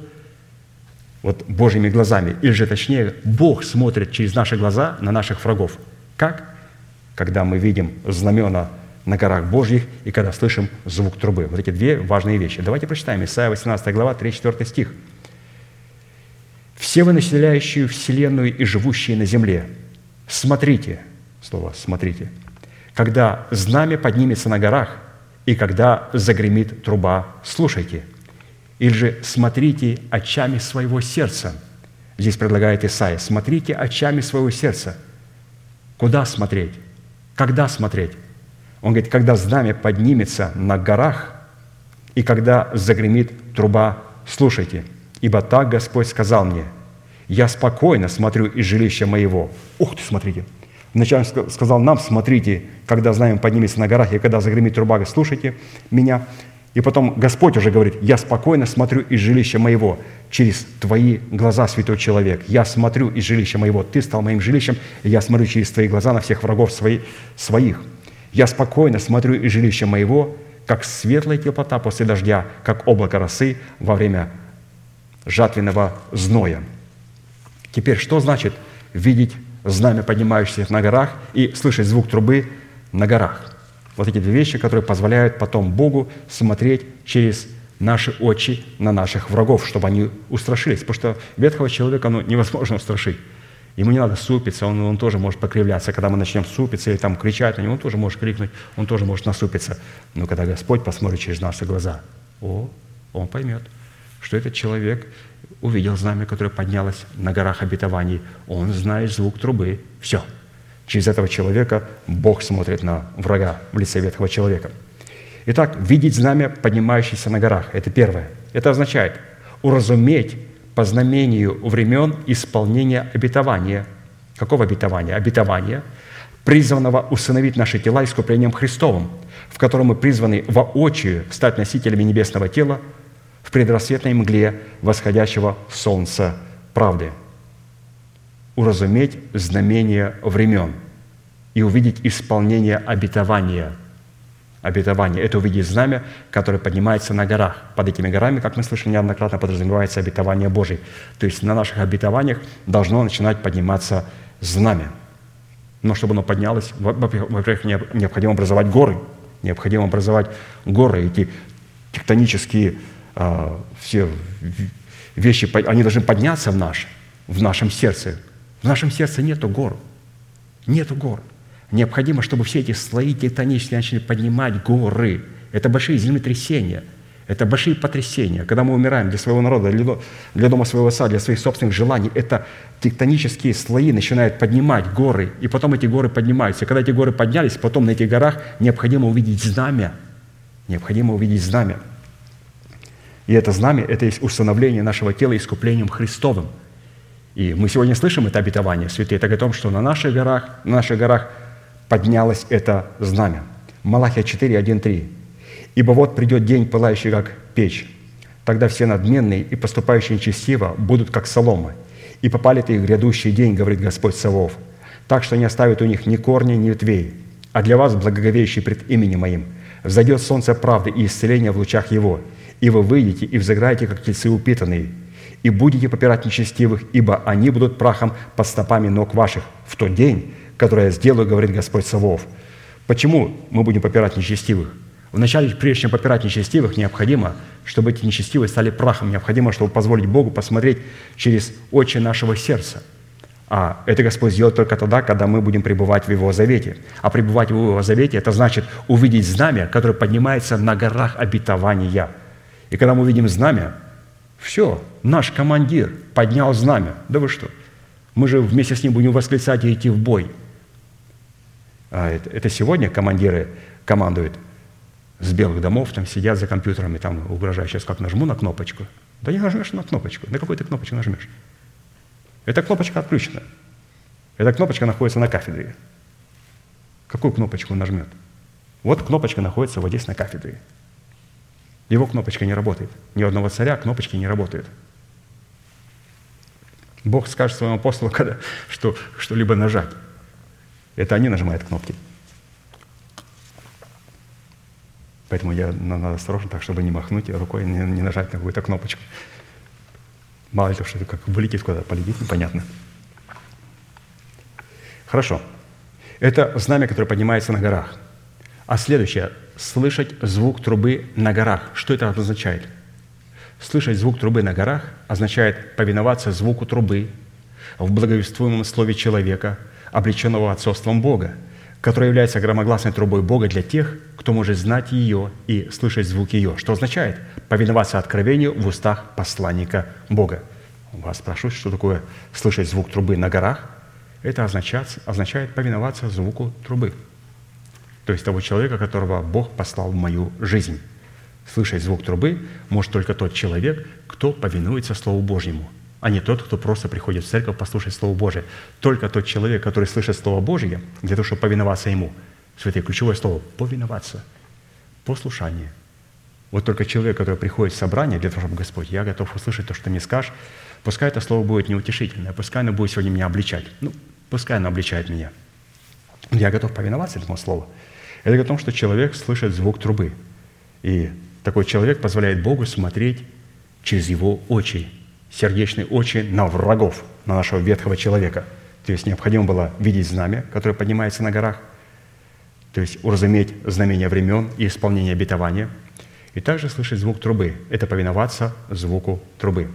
вот Божьими глазами. Или же, точнее, Бог смотрит через наши глаза на наших врагов. Как? Когда мы видим знамена на горах Божьих и когда слышим звук трубы. Вот эти две важные вещи. Давайте прочитаем Исайя 18 глава, 3-4 стих – все вы, населяющие Вселенную и живущие на земле, смотрите, слово «смотрите», когда знамя поднимется на горах и когда загремит труба, слушайте. Или же смотрите очами своего сердца. Здесь предлагает Исаия, смотрите очами своего сердца. Куда смотреть? Когда смотреть? Он говорит, когда знамя поднимется на горах и когда загремит труба, слушайте – Ибо так Господь сказал мне, я спокойно смотрю из жилища моего. Ух ты, смотрите. Вначале сказал нам, смотрите, когда знаем поднимется на горах, и когда загремит труба, слушайте меня. И потом Господь уже говорит, я спокойно смотрю из жилища моего через твои глаза, святой человек. Я смотрю из жилища моего. Ты стал моим жилищем, и я смотрю через твои глаза на всех врагов свои, своих. Я спокойно смотрю из жилища моего, как светлая теплота после дождя, как облако росы во время жатвенного зноя. Теперь, что значит видеть знамя, поднимающееся на горах, и слышать звук трубы на горах? Вот эти две вещи, которые позволяют потом Богу смотреть через наши очи на наших врагов, чтобы они устрашились. Потому что ветхого человека ну, невозможно устрашить. Ему не надо супиться, он, он тоже может покривляться. Когда мы начнем супиться или там кричать на него, он тоже может крикнуть, он тоже может насупиться. Но когда Господь посмотрит через наши глаза, о, он поймет – что этот человек увидел знамя, которое поднялось на горах обетований. Он знает звук трубы. Все. Через этого человека Бог смотрит на врага в лице ветхого человека. Итак, видеть знамя, поднимающееся на горах – это первое. Это означает уразуметь по знамению времен исполнения обетования. Какого обетования? Обетования, призванного усыновить наши тела искуплением Христовым, в котором мы призваны воочию стать носителями небесного тела – в предрассветной мгле восходящего солнца правды, уразуметь знамение времен и увидеть исполнение обетования. Обетование – это увидеть знамя, которое поднимается на горах. Под этими горами, как мы слышали неоднократно, подразумевается обетование Божие. То есть на наших обетованиях должно начинать подниматься знамя. Но чтобы оно поднялось, во-первых, необходимо образовать горы, необходимо образовать горы, эти тектонические все вещи, они должны подняться в, наш, в нашем сердце. В нашем сердце нету гор. Нету гор. Необходимо, чтобы все эти слои тектонические начали поднимать горы. Это большие землетрясения. Это большие потрясения. Когда мы умираем для своего народа, для дома своего отца, для своих собственных желаний, это тектонические слои начинают поднимать горы, и потом эти горы поднимаются. Когда эти горы поднялись, потом на этих горах необходимо увидеть знамя. Необходимо увидеть знамя – и это знамя – это есть установление нашего тела искуплением Христовым. И мы сегодня слышим это обетование, святые, так о том, что на наших горах, на наших горах поднялось это знамя. Малахия 4, 1, 3. «Ибо вот придет день, пылающий, как печь. Тогда все надменные и поступающие нечестиво будут, как солома. И попали их грядущий день, говорит Господь Савов, так что не оставит у них ни корня, ни ветвей. А для вас, благоговеющий пред именем Моим, взойдет солнце правды и исцеления в лучах Его, и вы выйдете и взыграете, как тельцы упитанные, и будете попирать нечестивых, ибо они будут прахом под стопами ног ваших в тот день, который я сделаю, говорит Господь Савов. Почему мы будем попирать нечестивых? Вначале, прежде чем попирать нечестивых, необходимо, чтобы эти нечестивые стали прахом. Необходимо, чтобы позволить Богу посмотреть через очи нашего сердца. А это Господь сделает только тогда, когда мы будем пребывать в Его завете. А пребывать в Его завете – это значит увидеть знамя, которое поднимается на горах обетования – и когда мы увидим знамя, Все, наш командир поднял знамя. Да вы что? Мы же вместе с ним будем восклицать и идти в бой. А это, это сегодня командиры командуют с белых домов, там сидят за компьютерами, там угрожают, сейчас как нажму на кнопочку. Да не нажмешь на кнопочку. На какую ты кнопочку нажмешь? Эта кнопочка отключена. Эта кнопочка находится на кафедре. Какую кнопочку он нажмет? Вот кнопочка находится вот здесь на кафедре. Его кнопочка не работает. Ни у одного царя кнопочки не работают. Бог скажет своему апостолу, когда, что что-либо нажать. Это они нажимают кнопки. Поэтому я надо осторожно, так, чтобы не махнуть рукой, не, не нажать на какую-то кнопочку. Мало ли, что это как вылетит куда-то, полетит, непонятно. Хорошо. Это знамя, которое поднимается на горах. А следующее – слышать звук трубы на горах. Что это означает? Слышать звук трубы на горах означает повиноваться звуку трубы в благовествуемом слове человека, облеченного отцовством Бога, которая является громогласной трубой Бога для тех, кто может знать ее и слышать звук ее, что означает повиноваться откровению в устах посланника Бога. Вас спрашивают, что такое слышать звук трубы на горах? Это означает, означает повиноваться звуку трубы. То есть того человека, которого Бог послал в мою жизнь. Слышать звук трубы может только тот человек, кто повинуется Слову Божьему, а не тот, кто просто приходит в церковь послушать Слово Божие. Только тот человек, который слышит Слово Божье, для того, чтобы повиноваться Ему. Святое ключевое слово – повиноваться, послушание. Вот только человек, который приходит в собрание для того, чтобы Господь, я готов услышать то, что ты мне скажешь, пускай это слово будет неутешительное, пускай оно будет сегодня меня обличать. Ну, пускай оно обличает меня. Я готов повиноваться этому слову. Это о том, что человек слышит звук трубы. И такой человек позволяет Богу смотреть через его очи, сердечные очи на врагов, на нашего ветхого человека. То есть необходимо было видеть знамя, которое поднимается на горах, то есть уразуметь знамение времен и исполнение обетования, и также слышать звук трубы. Это повиноваться звуку трубы.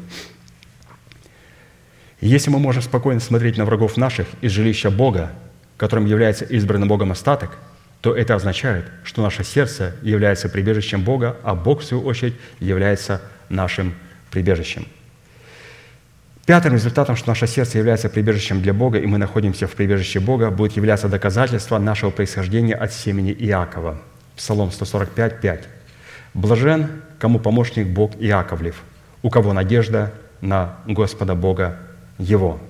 если мы можем спокойно смотреть на врагов наших из жилища Бога, которым является избранный Богом остаток – то это означает, что наше сердце является прибежищем Бога, а Бог, в свою очередь, является нашим прибежищем. Пятым результатом, что наше сердце является прибежищем для Бога, и мы находимся в прибежище Бога, будет являться доказательство нашего происхождения от семени Иакова. Псалом 145, 5. «Блажен, кому помощник Бог Иаковлев, у кого надежда на Господа Бога Его».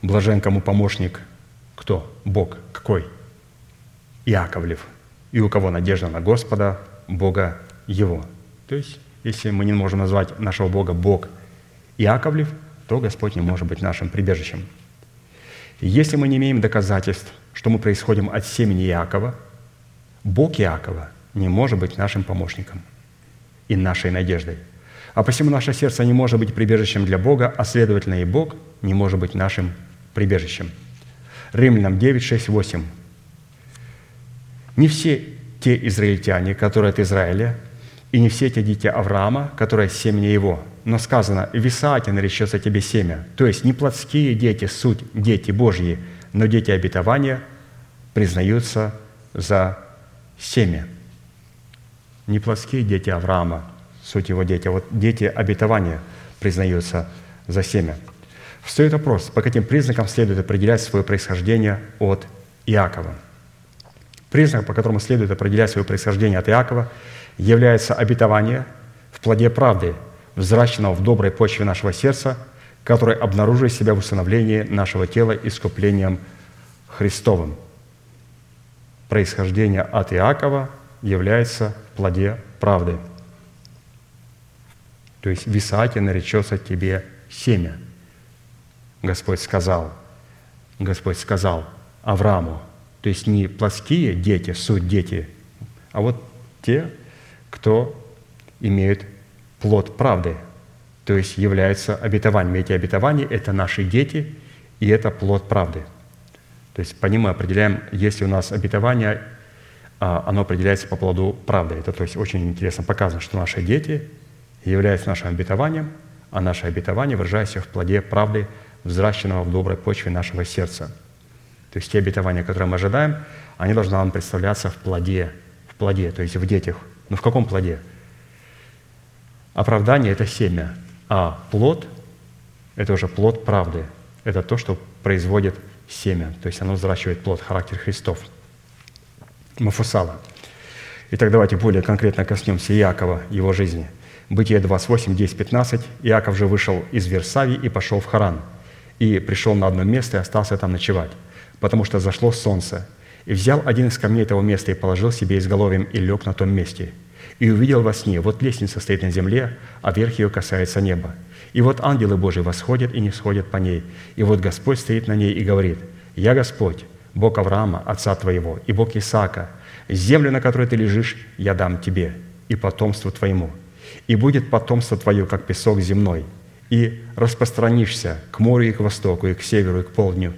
Блажен, кому помощник кто? Бог. Какой? Иаковлев. И у кого надежда на Господа, Бога Его. То есть, если мы не можем назвать нашего Бога Бог Иаковлев, то Господь не может быть нашим прибежищем. если мы не имеем доказательств, что мы происходим от семени Иакова, Бог Иакова не может быть нашим помощником и нашей надеждой. А посему наше сердце не может быть прибежищем для Бога, а следовательно и Бог не может быть нашим прибежищем – Римлянам 9, 6, 8. Не все те израильтяне, которые от Израиля, и не все те дети Авраама, которые семя его. Но сказано, в Исааке наречется тебе семя. То есть не плотские дети, суть дети Божьи, но дети обетования признаются за семя. Не плотские дети Авраама, суть его дети, а вот дети обетования признаются за семя. Встает вопрос, по каким признакам следует определять свое происхождение от Иакова. Признак, по которому следует определять свое происхождение от Иакова, является обетование в плоде правды, взращенного в доброй почве нашего сердца, которое обнаруживает себя в установлении нашего тела искуплением Христовым. Происхождение от Иакова является в плоде правды. То есть в Исааке наречется тебе семя – Господь сказал, Господь сказал Аврааму, то есть не плоские дети, суть дети, а вот те, кто имеют плод правды, то есть являются обетованиями. Эти обетования – это наши дети, и это плод правды. То есть по ним мы определяем, если у нас обетование, а, оно определяется по плоду правды. Это то есть очень интересно показано, что наши дети являются нашим обетованием, а наше обетование выражается в плоде правды – взращенного в доброй почве нашего сердца. То есть те обетования, которые мы ожидаем, они должны нам представляться в плоде, в плоде, то есть в детях. Но в каком плоде? Оправдание – это семя, а плод – это уже плод правды. Это то, что производит семя, то есть оно взращивает плод, характер Христов. Мафусала. Итак, давайте более конкретно коснемся Иакова, его жизни. Бытие 28, 10, 15. Иаков же вышел из Версавии и пошел в Харан. И пришел на одно место и остался там ночевать, потому что зашло солнце. И взял один из камней этого места и положил себе изголовьем и лег на том месте. И увидел во сне, вот лестница стоит на земле, а верх ее касается неба. И вот ангелы Божии восходят и не сходят по ней. И вот Господь стоит на ней и говорит, «Я Господь, Бог Авраама, отца твоего, и Бог Исаака, землю, на которой ты лежишь, я дам тебе и потомству твоему. И будет потомство твое, как песок земной, и распространишься к морю и к востоку, и к северу, и к полдню,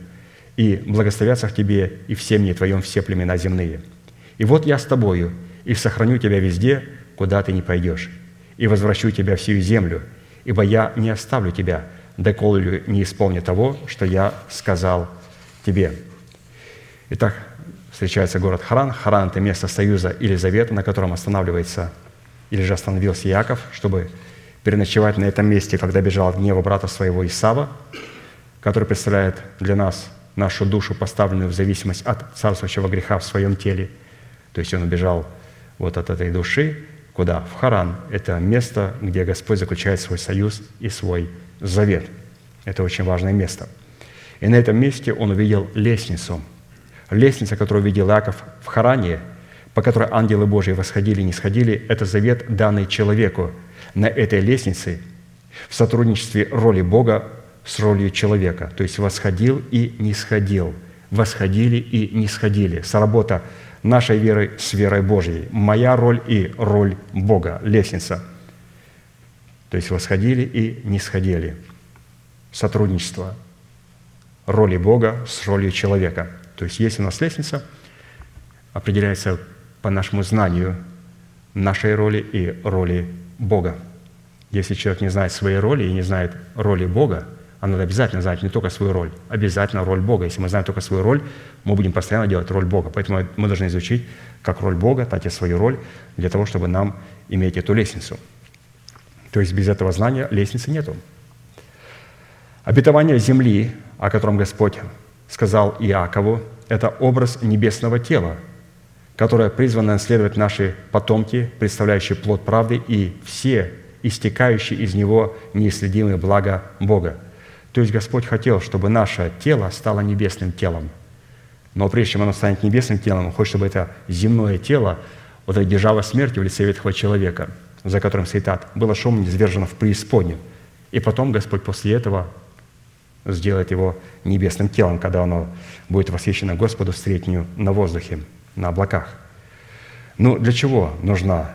и благословятся в тебе и в семье твоем все племена земные. И вот я с тобою, и сохраню тебя везде, куда ты не пойдешь, и возвращу тебя в сию землю, ибо я не оставлю тебя, доколе не исполню того, что я сказал тебе». Итак, встречается город Харан. Харан – это место союза или завета, на котором останавливается или же остановился Яков, чтобы переночевать на этом месте, когда бежал от гнева брата своего Исава, который представляет для нас нашу душу, поставленную в зависимость от царствующего греха в своем теле. То есть он убежал вот от этой души, куда? В Харан. Это место, где Господь заключает свой союз и свой завет. Это очень важное место. И на этом месте он увидел лестницу. Лестница, которую увидел Иаков в Харане, по которой ангелы Божьи восходили и не сходили, это завет, данный человеку. На этой лестнице в сотрудничестве роли Бога с ролью человека. То есть восходил и не сходил. Восходили и не сходили. Сработа нашей веры с верой Божьей. Моя роль и роль Бога, лестница. То есть восходили и не сходили. Сотрудничество роли Бога с ролью человека. То есть есть у нас лестница, определяется по нашему знанию нашей роли и роли Бога. Если человек не знает своей роли и не знает роли Бога, а надо обязательно знать не только свою роль, обязательно роль Бога. Если мы знаем только свою роль, мы будем постоянно делать роль Бога. Поэтому мы должны изучить как роль Бога, так и свою роль, для того, чтобы нам иметь эту лестницу. То есть без этого знания лестницы нету. Обетование земли, о котором Господь сказал Иакову, это образ небесного тела, которое призвано наследовать наши потомки, представляющие плод правды и все истекающие из него неисследимые блага Бога. То есть Господь хотел, чтобы наше тело стало небесным телом. Но прежде чем оно станет небесным телом, Он хочет, чтобы это земное тело, вот эта держава смерти в лице ветхого человека, за которым стоит ад, было шумом низвержено в преисподнюю. И потом Господь после этого сделает его небесным телом, когда оно будет восхищено Господу встретнюю на воздухе, на облаках. Ну, для чего нужна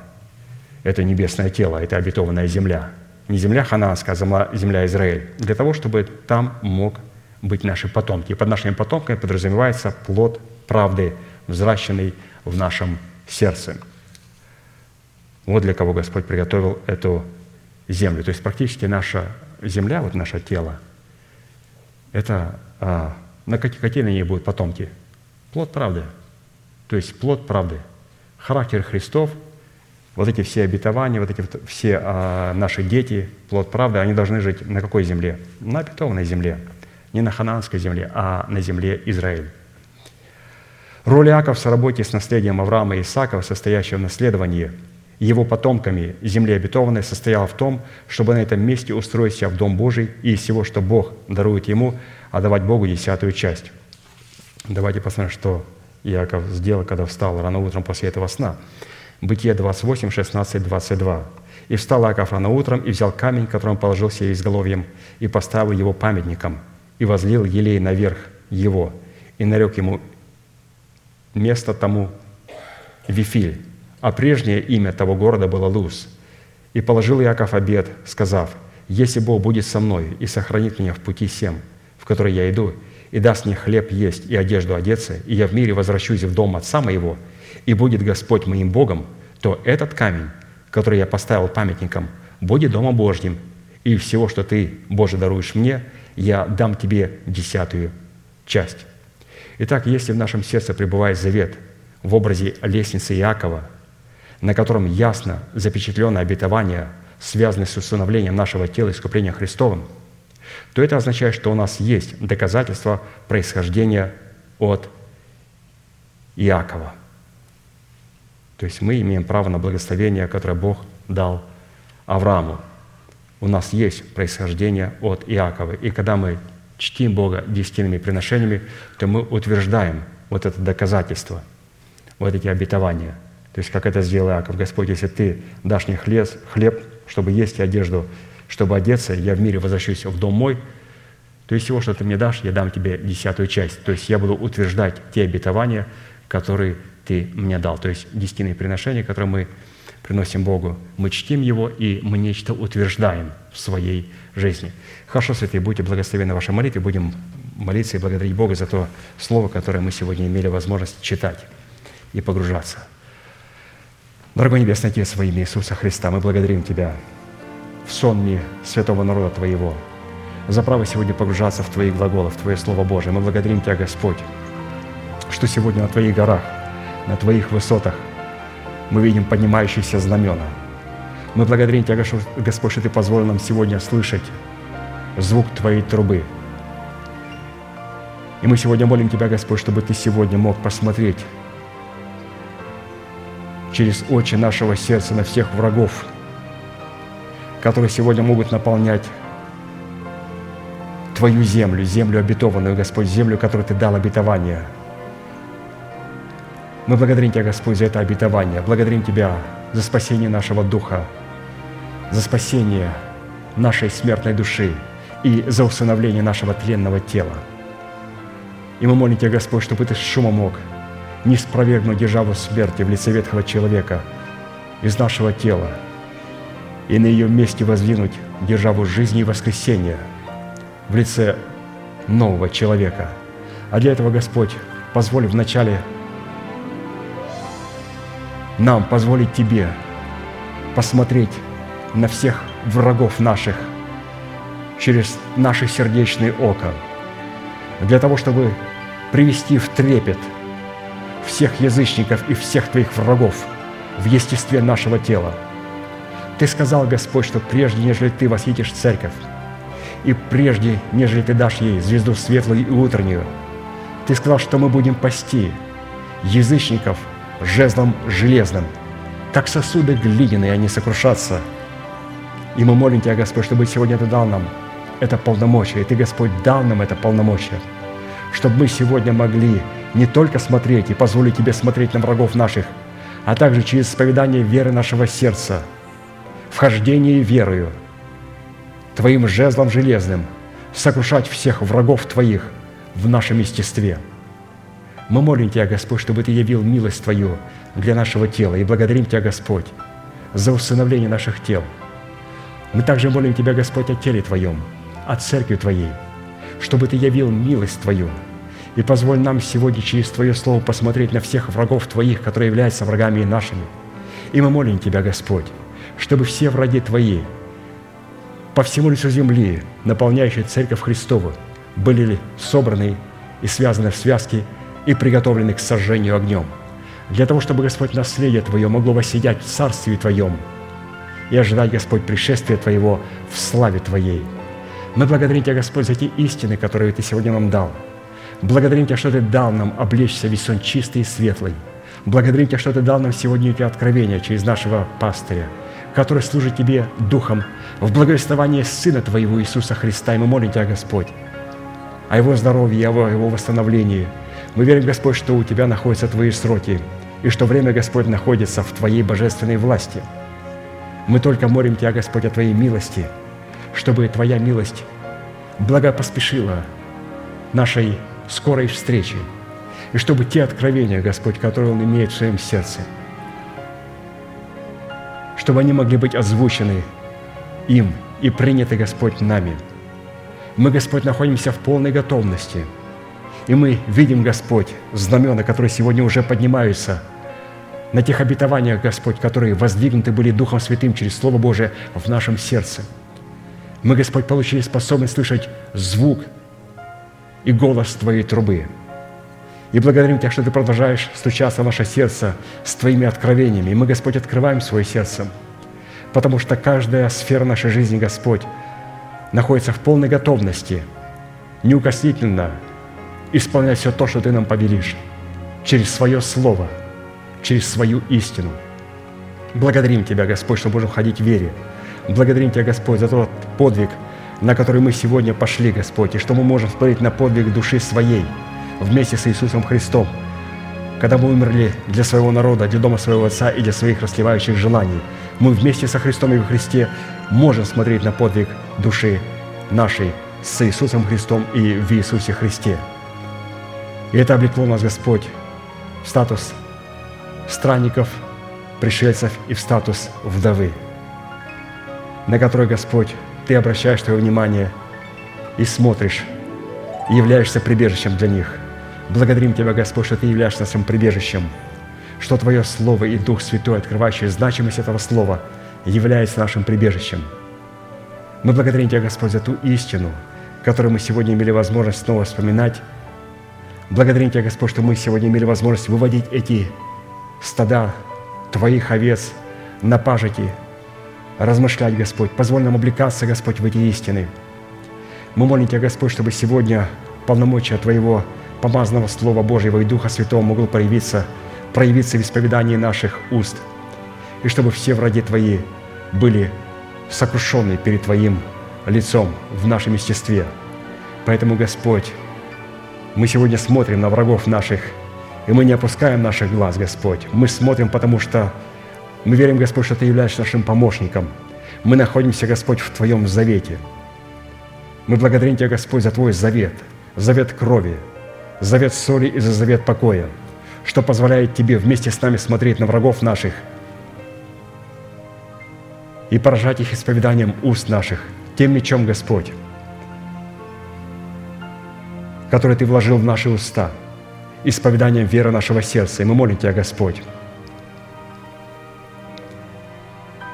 это небесное тело, это обетованная земля? не земля хананская, а земля Израиль, для того, чтобы там мог быть наши потомки. И под нашими потобками подразумевается плод правды, взращенный в нашем сердце. Вот для кого Господь приготовил эту землю. То есть практически наша земля, вот наше тело, это а, на какие, какие на ней будут потомки? Плод правды. То есть плод правды. Характер Христов – вот эти все обетования, вот эти все а, наши дети, плод правды, они должны жить на какой земле? На обетованной земле. Не на хананской земле, а на земле Израиль. Роль Иакова в соработе с наследием Авраама и Исаака, состоящего в наследовании его потомками земли обетованной, состояла в том, чтобы на этом месте устроить себя в Дом Божий и из всего, что Бог дарует ему, отдавать Богу десятую часть. Давайте посмотрим, что Иаков сделал, когда встал рано утром после этого сна. Бытие 28, 16, 22. «И встал Иаков рано утром, и взял камень, которым положил себе изголовьем, и поставил его памятником, и возлил елей наверх его, и нарек ему место тому Вифиль, а прежнее имя того города было Луз. И положил Иаков обед, сказав, «Если Бог будет со мной и сохранит меня в пути всем, в который я иду, и даст мне хлеб есть и одежду одеться, и я в мире возвращусь в дом отца моего, и будет Господь моим Богом, то этот камень, который я поставил памятником, будет Домом Божьим, и всего, что Ты, Боже, даруешь мне, я дам Тебе десятую часть. Итак, если в нашем сердце пребывает завет в образе лестницы Иакова, на котором ясно запечатлено обетование связанный с установлением нашего тела искупления Христовым, то это означает, что у нас есть доказательство происхождения от Иакова. То есть мы имеем право на благословение, которое Бог дал Аврааму. У нас есть происхождение от Иакова. И когда мы чтим Бога десятинными приношениями, то мы утверждаем вот это доказательство, вот эти обетования. То есть, как это сделал Иаков. Господь, если ты дашь мне хлеб, хлеб, чтобы есть и одежду, чтобы одеться, я в мире возвращусь в дом мой, то есть всего, что ты мне дашь, я дам тебе десятую часть. То есть я буду утверждать те обетования, которые ты мне дал. То есть десятинные приношения, которые мы приносим Богу, мы чтим Его, и мы нечто утверждаем в своей жизни. Хорошо, святые, будьте благословены вашей молитве, будем молиться и благодарить Бога за то слово, которое мы сегодня имели возможность читать и погружаться. Дорогой Небесный Отец, во имя Иисуса Христа, мы благодарим Тебя в сонме святого народа Твоего – за право сегодня погружаться в Твои глаголы, в Твое Слово Божие. Мы благодарим Тебя, Господь, что сегодня на Твоих горах, на Твоих высотах мы видим поднимающиеся знамена. Мы благодарим Тебя, Господь, что Ты позволил нам сегодня слышать звук Твоей трубы. И мы сегодня молим Тебя, Господь, чтобы Ты сегодня мог посмотреть через очи нашего сердца на всех врагов, которые сегодня могут наполнять Твою землю, землю обетованную, Господь, землю, которую Ты дал обетование. Мы благодарим Тебя, Господь, за это обетование. Благодарим Тебя за спасение нашего духа, за спасение нашей смертной души и за усыновление нашего тленного тела. И мы молим Тебя, Господь, чтобы Ты с шумом мог не спровергнуть державу смерти в лице ветхого человека из нашего тела и на ее месте воздвинуть державу жизни и воскресения – в лице нового человека. А для этого Господь позволь вначале нам позволить Тебе посмотреть на всех врагов наших через наше сердечное око, для того, чтобы привести в трепет всех язычников и всех Твоих врагов в естестве нашего тела. Ты сказал, Господь, что прежде, нежели Ты восхитишь церковь, и прежде, нежели ты дашь ей звезду светлую и утреннюю, ты сказал, что мы будем пасти язычников жезлом железным, как сосуды глиняные, они сокрушатся. И мы молим Тебя, Господь, чтобы сегодня Ты дал нам это полномочие, и Ты, Господь, дал нам это полномочие, чтобы мы сегодня могли не только смотреть и позволить Тебе смотреть на врагов наших, а также через исповедание веры нашего сердца, вхождение верою – Твоим жезлом железным сокрушать всех врагов Твоих в нашем естестве. Мы молим Тебя, Господь, чтобы Ты явил милость Твою для нашего тела, и благодарим Тебя, Господь, за усыновление наших тел. Мы также молим Тебя, Господь, о теле Твоем, о церкви Твоей, чтобы Ты явил милость Твою, и позволь нам сегодня через Твое Слово посмотреть на всех врагов Твоих, которые являются врагами и нашими. И мы молим Тебя, Господь, чтобы все враги Твои – по всему лицу земли, наполняющие Церковь Христову, были ли собраны и связаны в связке и приготовлены к сожжению огнем, для того, чтобы, Господь, наследие Твое могло восседать в Царстве Твоем и ожидать, Господь, пришествия Твоего в славе Твоей. Мы благодарим Тебя, Господь, за те истины, которые Ты сегодня нам дал. Благодарим Тебя, что Ты дал нам облечься весь он чистый и светлый. Благодарим Тебя, что Ты дал нам сегодня эти откровения через нашего пастыря – который служит Тебе Духом в благовествовании Сына Твоего Иисуса Христа. И мы молим Тебя, Господь, о Его здоровье, о Его восстановлении. Мы верим, Господь, что у Тебя находятся Твои сроки, и что время, Господь, находится в Твоей божественной власти. Мы только молим Тебя, Господь, о Твоей милости, чтобы Твоя милость благопоспешила нашей скорой встречи, и чтобы те откровения, Господь, которые Он имеет в своем сердце – чтобы они могли быть озвучены им и приняты, Господь, нами. Мы, Господь, находимся в полной готовности, и мы видим, Господь, знамена, которые сегодня уже поднимаются на тех обетованиях, Господь, которые воздвигнуты были Духом Святым через Слово Божие в нашем сердце. Мы, Господь, получили способность слышать звук и голос Твоей трубы – и благодарим Тебя, что Ты продолжаешь стучаться в наше сердце с Твоими откровениями. И мы, Господь, открываем свое сердце потому что каждая сфера нашей жизни, Господь, находится в полной готовности неукоснительно исполнять все то, что Ты нам повелишь, через Свое Слово, через Свою истину. Благодарим Тебя, Господь, что можем ходить в вере. Благодарим Тебя, Господь, за тот подвиг, на который мы сегодня пошли, Господь, и что мы можем смотреть на подвиг души своей вместе с Иисусом Христом, когда мы умерли для своего народа, для дома своего Отца и для своих расливающих желаний. Мы вместе со Христом и во Христе можем смотреть на подвиг души нашей с Иисусом Христом и в Иисусе Христе. И это облекло нас, Господь, в статус странников, пришельцев и в статус вдовы, на который, Господь, Ты обращаешь Твое внимание и смотришь, и являешься прибежищем для них. Благодарим Тебя, Господь, что Ты являешься нашим прибежищем, что Твое Слово и Дух Святой, открывающий значимость этого Слова, является нашим прибежищем. Мы благодарим Тебя, Господь, за ту истину, которую мы сегодня имели возможность снова вспоминать. Благодарим Тебя, Господь, что мы сегодня имели возможность выводить эти стада Твоих овец на пажити, размышлять, Господь. Позволь нам облекаться, Господь, в эти истины. Мы молим Тебя, Господь, чтобы сегодня полномочия Твоего помазанного Слова Божьего и Духа Святого могло проявиться, проявиться в исповедании наших уст, и чтобы все враги Твои были сокрушены перед Твоим лицом в нашем естестве. Поэтому, Господь, мы сегодня смотрим на врагов наших, и мы не опускаем наших глаз, Господь. Мы смотрим, потому что мы верим, Господь, что Ты являешься нашим помощником. Мы находимся, Господь, в Твоем завете. Мы благодарим Тебя, Господь, за Твой завет, завет крови, завет соли и за завет покоя, что позволяет Тебе вместе с нами смотреть на врагов наших и поражать их исповеданием уст наших, тем мечом, Господь, который Ты вложил в наши уста, исповеданием веры нашего сердца. И мы молим Тебя, Господь,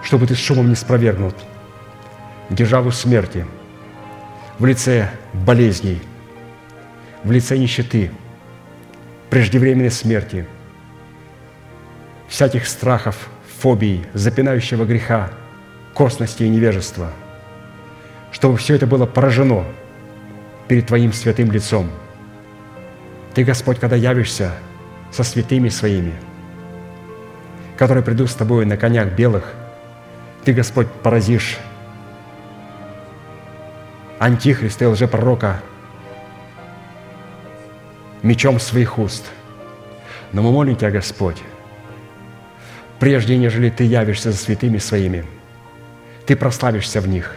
чтобы Ты с шумом не спровергнул державу смерти в лице болезней – в лице нищеты, преждевременной смерти, всяких страхов, фобий, запинающего греха, косности и невежества, чтобы все это было поражено перед Твоим святым лицом. Ты, Господь, когда явишься со святыми своими, которые придут с Тобой на конях белых, Ты, Господь, поразишь антихриста и лжепророка – мечом своих уст. Но мы молим Тебя, Господь, прежде нежели Ты явишься за святыми своими, Ты прославишься в них,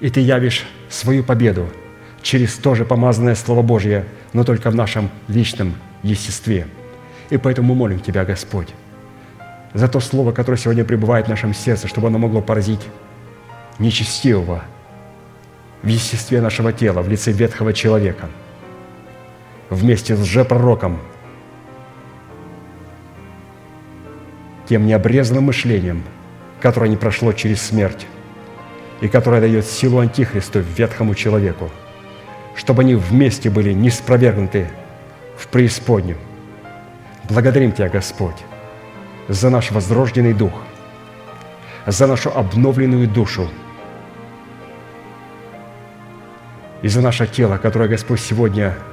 и Ты явишь свою победу через то же помазанное Слово Божье, но только в нашем личном естестве. И поэтому мы молим Тебя, Господь, за то Слово, которое сегодня пребывает в нашем сердце, чтобы оно могло поразить нечестивого в естестве нашего тела, в лице ветхого человека – вместе с лжепророком, тем необрезанным мышлением, которое не прошло через смерть и которое дает силу Антихристу ветхому человеку, чтобы они вместе были не спровергнуты в преисподнем. Благодарим Тебя, Господь, за наш возрожденный дух, за нашу обновленную душу и за наше тело, которое, Господь, сегодня –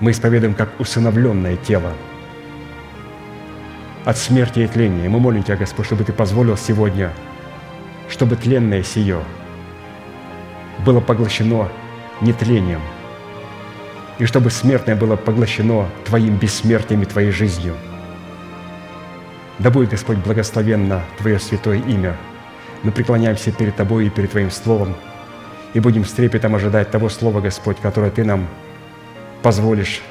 мы исповедуем как усыновленное тело от смерти и тления. Мы молим Тебя, Господь, чтобы Ты позволил сегодня, чтобы тленное сие было поглощено нетлением, и чтобы смертное было поглощено Твоим бессмертием и Твоей жизнью. Да будет, Господь, благословенно Твое святое имя. Мы преклоняемся перед Тобой и перед Твоим Словом, и будем с трепетом ожидать того Слова, Господь, которое Ты нам позволишь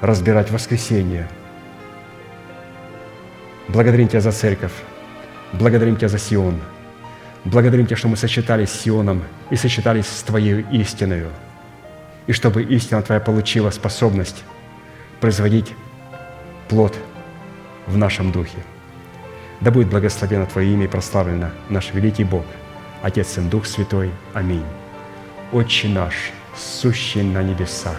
разбирать воскресенье. Благодарим Тебя за церковь, благодарим Тебя за Сион, благодарим Тебя, что мы сочетались с Сионом и сочетались с Твоей истиною, и чтобы истина Твоя получила способность производить плод в нашем духе. Да будет благословено Твое имя и прославлено наш великий Бог, Отец и Дух Святой. Аминь. Отче наш, сущий на небесах,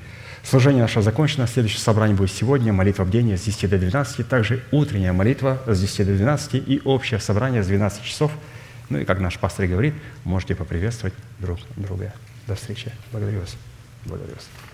Служение наше закончено. Следующее собрание будет сегодня. Молитва бдения с 10 до 12. Также утренняя молитва с 10 до 12 и общее собрание с 12 часов. Ну и, как наш пастор говорит, можете поприветствовать друг друга. До встречи. Благодарю вас. Благодарю вас.